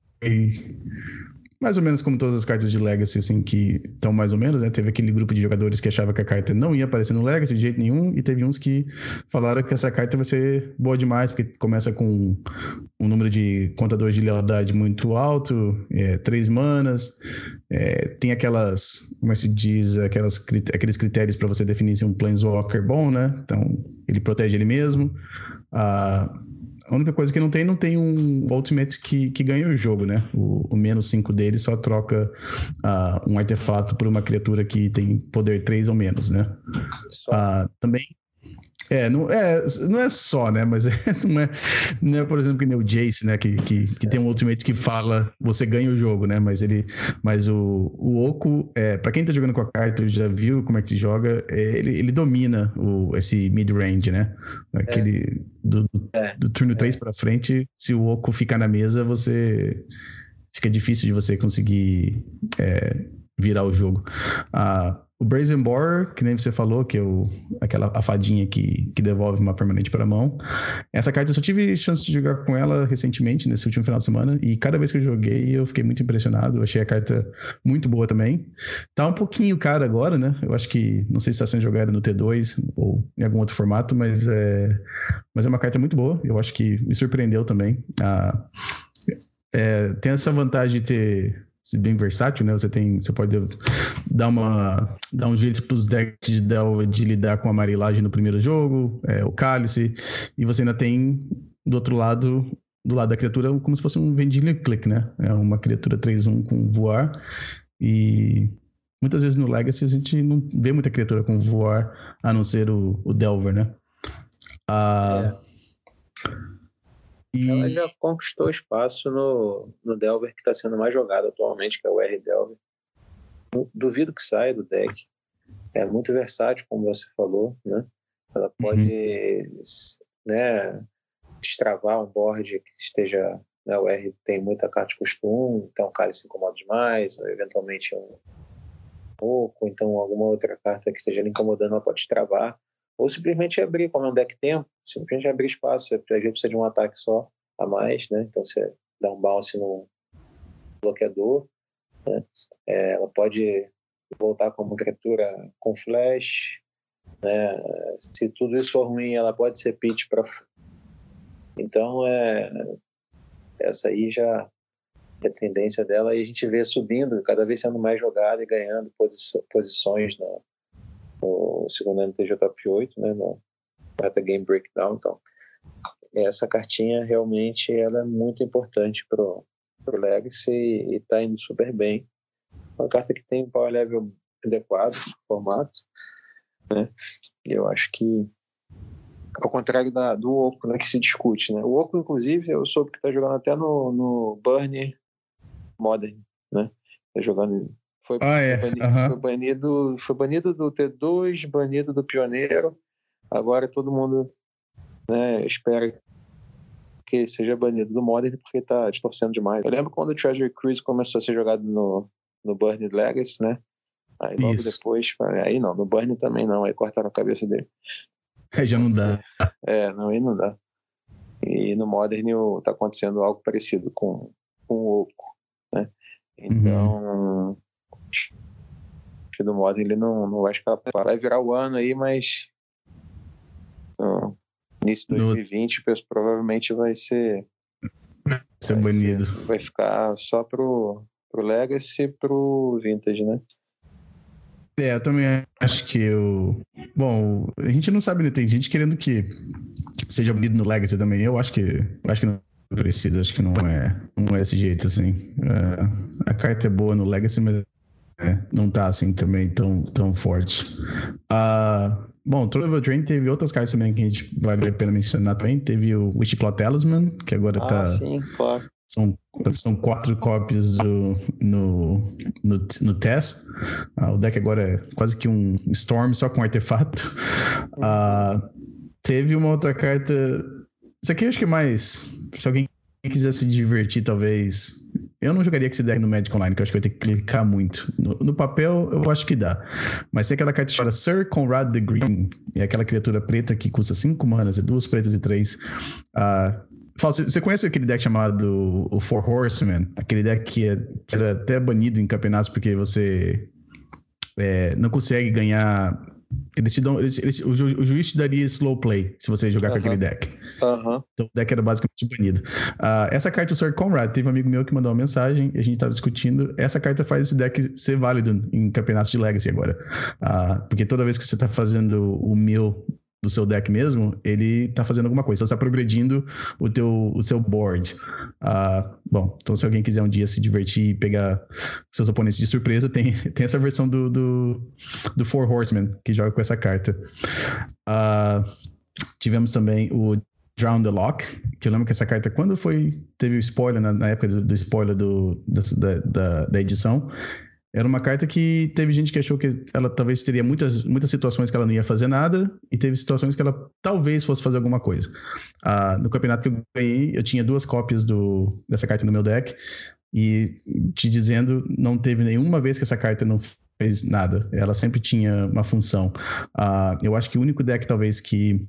mais ou menos como todas as cartas de Legacy, assim, que estão mais ou menos, né? Teve aquele grupo de jogadores que achava que a carta não ia aparecer no Legacy de jeito nenhum, e teve uns que falaram que essa carta vai ser boa demais, porque começa com um número de contadores de lealdade muito alto, é, três manas, é, tem aquelas, como é que se diz, aquelas, aqueles critérios para você definir se um Planeswalker bom, né? Então, ele protege ele mesmo. Ah, a única coisa que não tem, não tem um Ultimate que, que ganha o jogo, né? O, o menos 5 dele só troca uh, um artefato por uma criatura que tem poder 3 ou menos, né? Uh, também é, não é, não é só, né? Mas é, não, é, não é, por exemplo, que nem o Jace, né? Que, que, que tem um ultimate que fala você ganha o jogo, né? Mas ele. Mas o, o Oco, é, pra quem tá jogando com a carta, já viu como é que se joga, é, ele, ele domina o, esse mid-range, né? Aquele. É. Do, do, é. do, turno 3 é. pra frente, se o Oco ficar na mesa, você. Fica difícil de você conseguir virar o jogo. Ah, o Brazen Boar, que nem você falou, que é o, aquela a fadinha que, que devolve uma permanente para a mão. Essa carta eu só tive chance de jogar com ela recentemente, nesse último final de semana, e cada vez que eu joguei eu fiquei muito impressionado. Eu achei a carta muito boa também. Tá um pouquinho cara agora, né? Eu acho que, não sei se está sendo jogada no T2 ou em algum outro formato, mas é, mas é uma carta muito boa. Eu acho que me surpreendeu também. Ah, é, tem essa vantagem de ter bem versátil, né? Você tem, você pode dar uma dar um jeito para os decks de, de lidar com a amarelagem no primeiro jogo, é, o cálice, e você ainda tem do outro lado do lado da criatura como se fosse um Vendilion Click, né? É uma criatura 3-1 com voar e muitas vezes no Legacy a gente não vê muita criatura com voar a não ser o, o Delver, né? Ah, é. E... Ela já conquistou espaço no, no Delver que está sendo mais jogado atualmente, que é o R Delver. Duvido que saia do deck. É muito versátil, como você falou, né? Ela pode uhum. né, destravar um board que esteja. Né, o R tem muita carta de costume, então o cara se incomoda demais, ou eventualmente um pouco, então alguma outra carta que esteja lhe incomodando, ela pode destravar. Ou simplesmente abrir, como é um deck tempo, simplesmente abrir espaço. Às vezes precisa de um ataque só a mais, né? Então você dá um bounce no bloqueador. Né? É, ela pode voltar como criatura com flash. Né? Se tudo isso for ruim, ela pode ser pitch para. Então, é, essa aí já é a tendência dela e a gente vê subindo, cada vez sendo mais jogada e ganhando posições no, no segundo ano TJP 8, né, no Meta Game Breakdown. Então, essa cartinha realmente ela é muito importante pro, pro Legacy e está indo super bem. Uma carta que tem um power level adequado formato, né? Eu acho que ao contrário da, do Oco, né, que se discute, né? O Oco, inclusive, eu soube que está jogando até no, no Burn Modern, né? Tá jogando foi, ah, é. banido, uhum. foi, banido, foi banido do T2, banido do Pioneiro. Agora todo mundo né, espera que seja banido do Modern porque está distorcendo demais. Eu lembro quando o Treasure Cruise começou a ser jogado no, no Burn Legacy, né? Aí logo Isso. depois, aí não, no Burn também não, aí cortaram a cabeça dele. Aí já não dá. É, não, aí não dá. E no Modern está acontecendo algo parecido com, com o Oco, né? Então, uhum do modo ele não, não vai escapar. Vai virar o ano aí, mas no início de 2020 no... provavelmente vai ser ser vai banido. Ser, vai ficar só pro, pro Legacy e pro Vintage, né? É, eu também acho que o. Bom, a gente não sabe, né? Tem gente querendo que seja bonito no Legacy também. Eu acho que. Eu acho que não precisa, acho que não é, não é desse jeito, assim. É, a carta é boa no Legacy, mas é, não tá assim também tão, tão forte. Uh, bom, True Drain teve outras cartas também que a gente vale a pena mencionar também. Teve o Witchclaw Talisman, que agora ah, tá. Sim, claro. São, são quatro cópias do, no, no, no TES. Uh, o deck agora é quase que um Storm só com artefato. Uh, teve uma outra carta. Isso aqui acho que é mais. Se alguém quiser se divertir, talvez. Eu não jogaria esse deck no Magic Online, que eu acho que vai ter que clicar muito. No, no papel, eu acho que dá. Mas tem aquela carta Sir Conrad the Green. É aquela criatura preta que custa 5 manas, é duas pretas e três. Uh, você conhece aquele deck chamado o Four Horsemen? Aquele deck que, é, que era até banido em campeonatos porque você é, não consegue ganhar eles te dão. Eles, eles, o, ju, o, juiz te daria slow play se você jogar com aquele deck. Então o deck era basicamente banido. Uh, essa carta, o Sir Conrad, teve um amigo meu que mandou uma mensagem e a gente estava discutindo. Essa carta faz esse deck ser válido em campeonatos de Legacy agora. Uh, porque toda vez que você está fazendo o mil do seu deck mesmo, ele tá fazendo alguma coisa, está progredindo o, teu, o seu board. Uh, bom, então se alguém quiser um dia se divertir e pegar seus oponentes de surpresa, tem, tem essa versão do, do, do Four Horsemen, que joga com essa carta. Uh, tivemos também o Drown the Lock, que eu lembro que essa carta, quando foi, teve o spoiler, na, na época do, do spoiler do, da, da, da edição, era uma carta que teve gente que achou que ela talvez teria muitas, muitas situações que ela não ia fazer nada, e teve situações que ela talvez fosse fazer alguma coisa. Ah, no campeonato que eu ganhei, eu tinha duas cópias do, dessa carta no meu deck, e te dizendo, não teve nenhuma vez que essa carta não fez nada. Ela sempre tinha uma função. Ah, eu acho que o único deck, talvez, que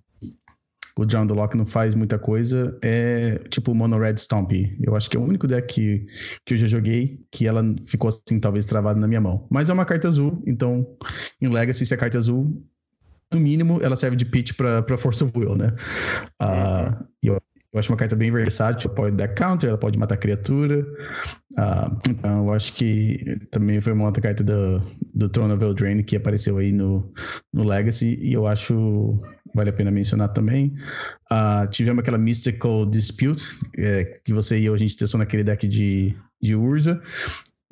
o John Lock não faz muita coisa, é tipo o Mono Red Stomp. Eu acho que é o único deck que, que eu já joguei que ela ficou assim, talvez travada na minha mão. Mas é uma carta azul, então em Legacy, se é carta azul, no mínimo ela serve de pitch para Force of Will, né? Uh, eu, eu acho uma carta bem versátil, pode dar counter, ela pode matar criatura. Uh, então eu acho que também foi uma outra carta do, do Throne of Eldraine que apareceu aí no, no Legacy e eu acho vale a pena mencionar também. Uh, tivemos aquela Mystical Dispute, é, que você e eu, a gente testou naquele deck de, de Urza.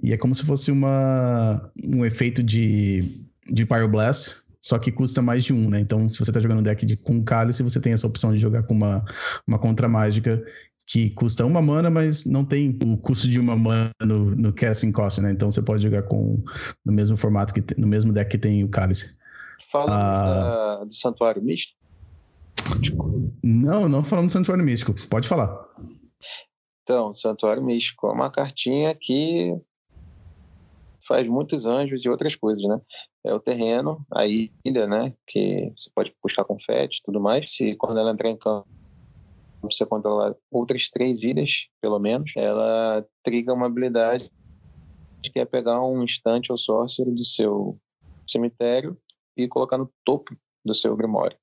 E é como se fosse uma, um efeito de, de Pyroblast, só que custa mais de um, né? Então, se você tá jogando um deck de, com Cálice, você tem essa opção de jogar com uma, uma contra mágica que custa uma mana, mas não tem o custo de uma mana no, no casting cost, né? Então você pode jogar com no mesmo formato que no mesmo deck que tem o Cálice. Falamos ah, do Santuário Místico? Não, não falamos do Santuário Místico. Pode falar. Então, Santuário Místico é uma cartinha que faz muitos anjos e outras coisas, né? É o terreno, a ilha, né? Que você pode buscar confete e tudo mais. Se quando ela entrar em campo, você controlar outras três ilhas, pelo menos, ela triga uma habilidade que é pegar um instante ou sorcery do seu cemitério e colocar no topo do seu Grimório.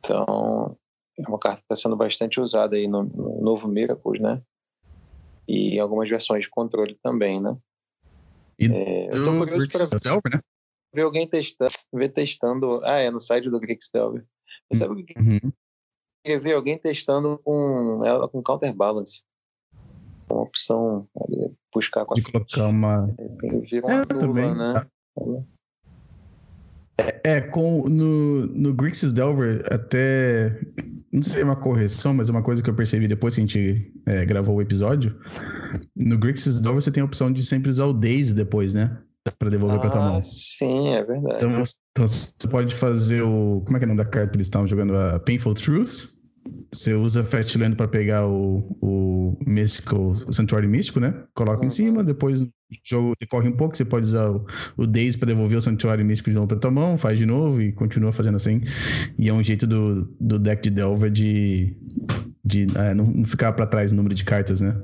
Então, é uma carta que está sendo bastante usada aí no, no, novo Miracles, né? E em algumas versões de controle também, né? E é, eu tô curioso para né? ver alguém testando, ver testando. Ah, é no site do Grixdelver. Você sabe o que uhum. ver alguém testando com ela com counterbalance. Uma opção buscar com a De colocar uma. É, vira uma é, também. né? Tá. É, com, no, no Grixis Delver, até. Não sei uma correção, mas uma coisa que eu percebi depois que a gente é, gravou o episódio. No Grixis Delver você tem a opção de sempre usar o Days depois, né? Pra devolver ah, pra tua mão. Sim, é verdade. Então, então, você pode fazer o. Como é que é o nome da carta que eles estavam jogando? A Painful Truth. Você usa Fatland para pegar o, o Mystical, o Santuário Místico, né? Coloca uhum. em cima, depois o jogo decorre um pouco, você pode usar o, o Days para devolver o Santuário Místico de novo pra tua mão, faz de novo e continua fazendo assim. E é um jeito do, do deck de Delver de, de é, não, não ficar para trás o número de cartas, né?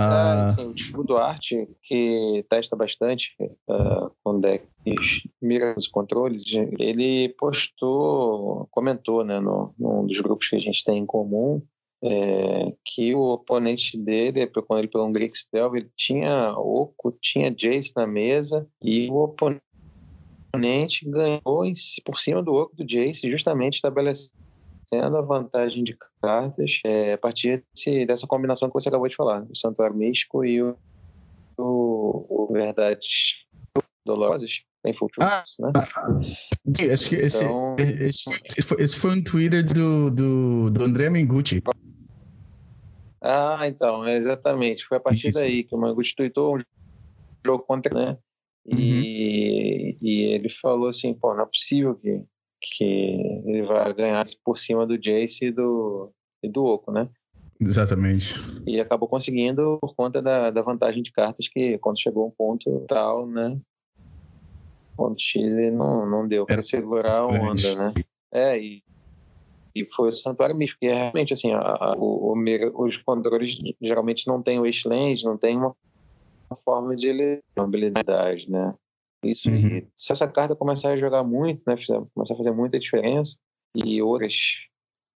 Ah, sim, o tipo do arte que testa bastante uh, com decks mira os controles, ele postou, comentou, né, no, num dos grupos que a gente tem em comum, é, que o oponente dele, quando ele pegou um Grixtel, ele tinha Oco, tinha Jace na mesa e o oponente ganhou em, por cima do oco do Jace, justamente estabelecendo a vantagem de cartas é, a partir desse, dessa combinação que você acabou de falar, o Santuário Místico e o, o, o Verdades Dolorosas. Tem Full ah, né? Sim, acho que esse, então... esse, foi, esse, foi, um Twitter do, do, do André Mengucci. Ah, então, exatamente. Foi a partir Isso. daí que o Mengucci tweetou um jogo contra, né? E, uhum. e ele falou assim, pô, não é possível que, que ele vai ganhar por cima do Jace e do, e do Oco, né? Exatamente. E acabou conseguindo por conta da, da vantagem de cartas que quando chegou a um ponto tal, né? Ponto X e não, não deu para segurar a onda, né? É, e, e foi o Santuário Místico. E é realmente, assim, a, a, o, o, os controles geralmente não tem wasteland, não tem uma forma de ele habilidade, né? Isso uhum. se essa carta começar a jogar muito, né, começar a fazer muita diferença e outras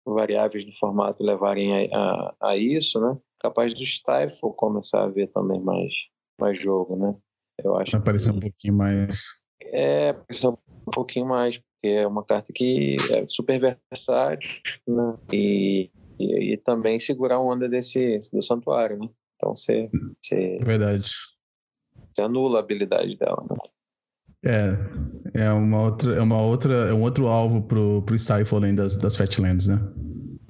variáveis do formato levarem a, a, a isso, né? Capaz do Stifle começar a ver também mais, mais jogo, né? Eu acho. Vai aparecer que... um pouquinho mais. É, aparecer um pouquinho mais, porque é uma carta que é super versátil, né? E, e, e também segurar a onda desse do santuário, né? Então você. você Verdade. Você anula a habilidade dela, né? É, é uma outra, é uma outra, é um outro alvo pro, pro Stifle além das, das Fatlands, né?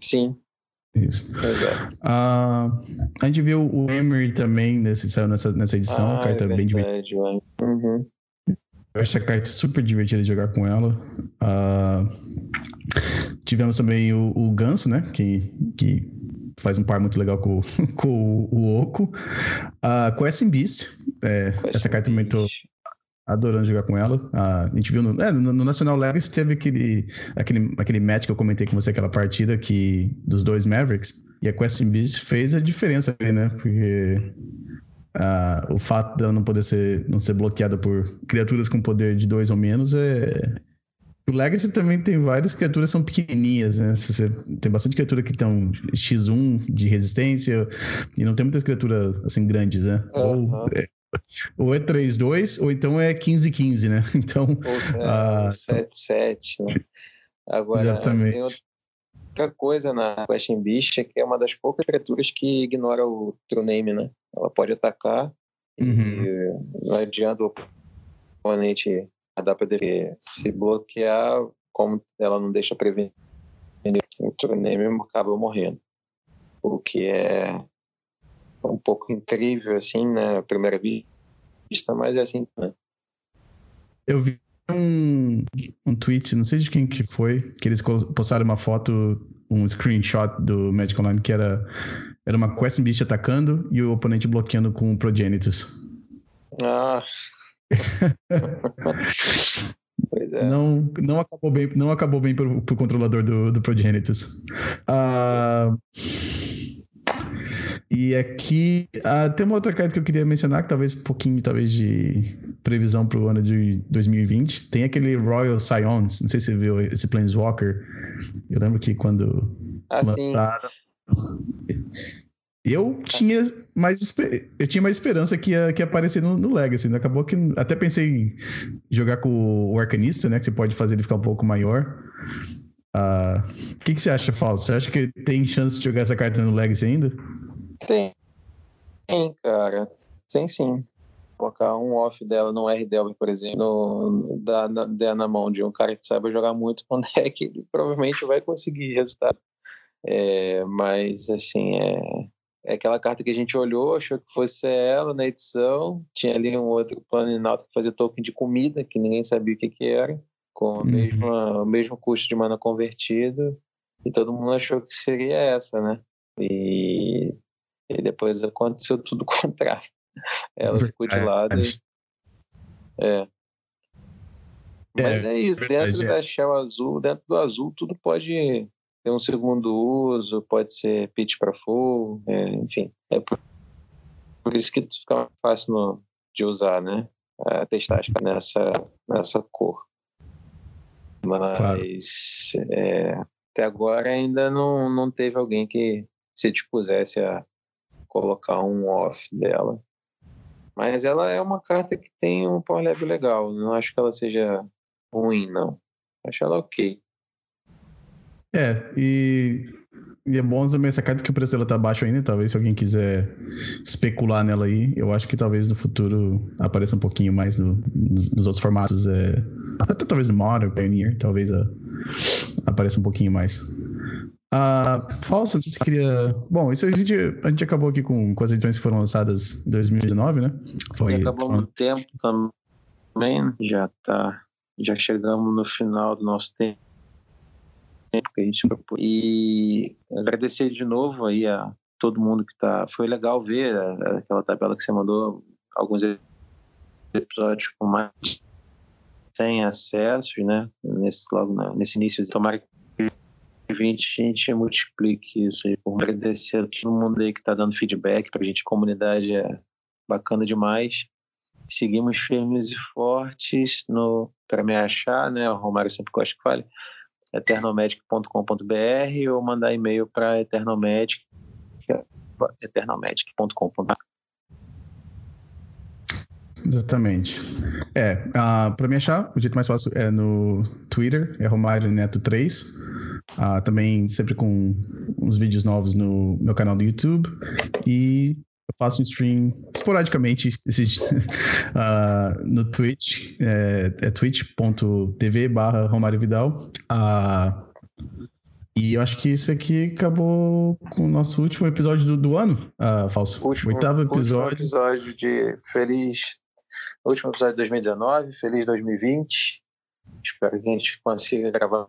Sim. Isso. Uh, a gente viu o Emery também nesse, saiu nessa, nessa edição, ah, carta é bem divertida. Uhum. Essa carta é super divertida de jogar com ela. Uh, tivemos também o, o Ganso, né? Que, que faz um par muito legal com, com o, o Oco. Uh, Questing Beast. É, essa carta tô, adorando jogar com ela. a gente viu no, é, no, no, National Legacy teve aquele, aquele, aquele match que eu comentei com você, aquela partida que, dos dois Mavericks. E a Questing Beast fez a diferença ali, né? Porque o fato dela não poder ser, não ser bloqueada por criaturas com poder de dois ou menos é. O Legacy também tem várias criaturas que são pequenininhas, né? Você tem bastante criatura que tem X1 de resistência e não tem muitas criaturas assim grandes, né? Uhum. Ou, é, ou é 3-2, ou então é 15-15, né? Então. Ou é, 7-7, uh, né? Agora, Exatamente. tem outra coisa na Question Beast, é que é uma das poucas criaturas que ignora o true name, né? Ela pode atacar uhum. e não adianta o oponente dar para se bloquear, como ela não deixa prevenir, o true name acaba morrendo. O que é um pouco incrível, assim, né? À primeira vista, mas é assim, né? Eu vi um, um tweet, não sei de quem que foi, que eles postaram uma foto, um screenshot do Magic Online que era, era uma Quest Beast atacando e o oponente bloqueando com o Progenitus. Ah. pois é. Não, não acabou bem, não acabou bem pro, pro controlador do, do Progenitus. Uh, e aqui uh, tem uma outra carta que eu queria mencionar, que talvez um pouquinho talvez de previsão para o ano de 2020. Tem aquele Royal Scions, não sei se você viu esse Planeswalker. Eu lembro que quando ah, lançaram. Eu tinha mais eu tinha mais esperança que ia, que ia aparecer no, no Legacy. Né? Acabou que até pensei em jogar com o Arcanista, né? Que você pode fazer ele ficar um pouco maior. Ah, o uh, que, que você acha, Falso? Você acha que tem chance de jogar essa carta no Legacy ainda? Tem. Tem, cara. Tem sim. Colocar um off dela no R Delver, por exemplo, no, da, da, na mão de um cara que saiba jogar muito com deck, ele provavelmente vai conseguir resultado. É, mas, assim, é, é aquela carta que a gente olhou, achou que fosse ela na edição. Tinha ali um outro plano que fazia token de comida, que ninguém sabia o que, que era, com a uhum. mesma, o mesmo custo de mana convertido. E todo mundo achou que seria essa, né? E e depois aconteceu tudo o contrário. Ela ficou de lado. E... É. Mas é, é isso, dentro da Shell azul, dentro do azul, tudo pode ter um segundo uso, pode ser pitch para fogo, é, enfim. É por, por, isso que fica mais fácil no, de usar, né? A testagem nessa, nessa cor. Mas claro. é, até agora ainda não, não teve alguém que se dispusesse a colocar um off dela. Mas ela é uma carta que tem um power level legal. Não acho que ela seja ruim, não. Acho ela ok. É, e, e é bom também essa carta que o preço dela tá baixo ainda. Talvez se alguém quiser especular nela aí, eu acho que talvez no futuro apareça um pouquinho mais no, nos, nos, outros formatos. É, até talvez no Modern, Pioneer, talvez a, apareça um pouquinho mais. Uh, falso, você queria. Bom, isso a gente, a gente acabou aqui com, com as edições que foram lançadas em 2019, né? Foi. E acabou no tempo também, já tá. Já chegamos no final do nosso tempo que a gente propôs. E agradecer de novo aí a todo mundo que tá. Foi legal ver aquela tabela que você mandou, alguns episódios com mais sem acessos, né? Nesse, logo nesse início. Tomara que 2020 a gente multiplique isso aí. Agradecer a todo mundo aí que está dando feedback para a gente. Comunidade é bacana demais. Seguimos firmes e fortes no para me achar, né? O Romário sempre gosta que fale eternomedic.com.br ou mandar e-mail para eternomedic eternomedic.com.br Exatamente. É, uh, para me achar, o jeito mais fácil é no Twitter, é Romário Neto 3. Uh, também sempre com uns vídeos novos no meu canal do YouTube. E eu faço um stream esporadicamente uh, no Twitch, é, é twitch.tv barra Romário Vidal. Uh, e eu acho que isso aqui acabou com o nosso último episódio do, do ano, uh, Falso. Último, Oitavo episódio. Último episódio de Feliz. Último episódio de 2019, Feliz 2020. Espero que a gente consiga gravar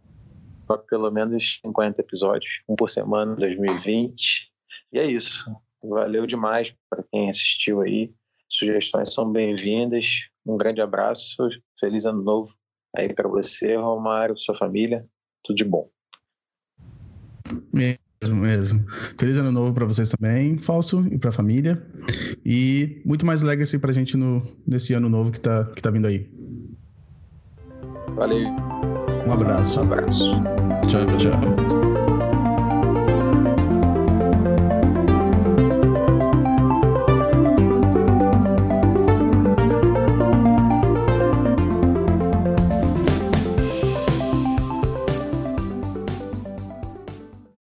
pelo menos 50 episódios, um por semana em 2020. E é isso. Valeu demais para quem assistiu aí. Sugestões são bem-vindas. Um grande abraço. Feliz ano novo aí para você, Romário, sua família. Tudo de bom. Mesmo. Feliz ano novo para vocês também, Falso, e para a família. E muito mais legacy para a gente no, nesse ano novo que tá, que tá vindo aí. Valeu. Um abraço. Um abraço. Tchau, tchau.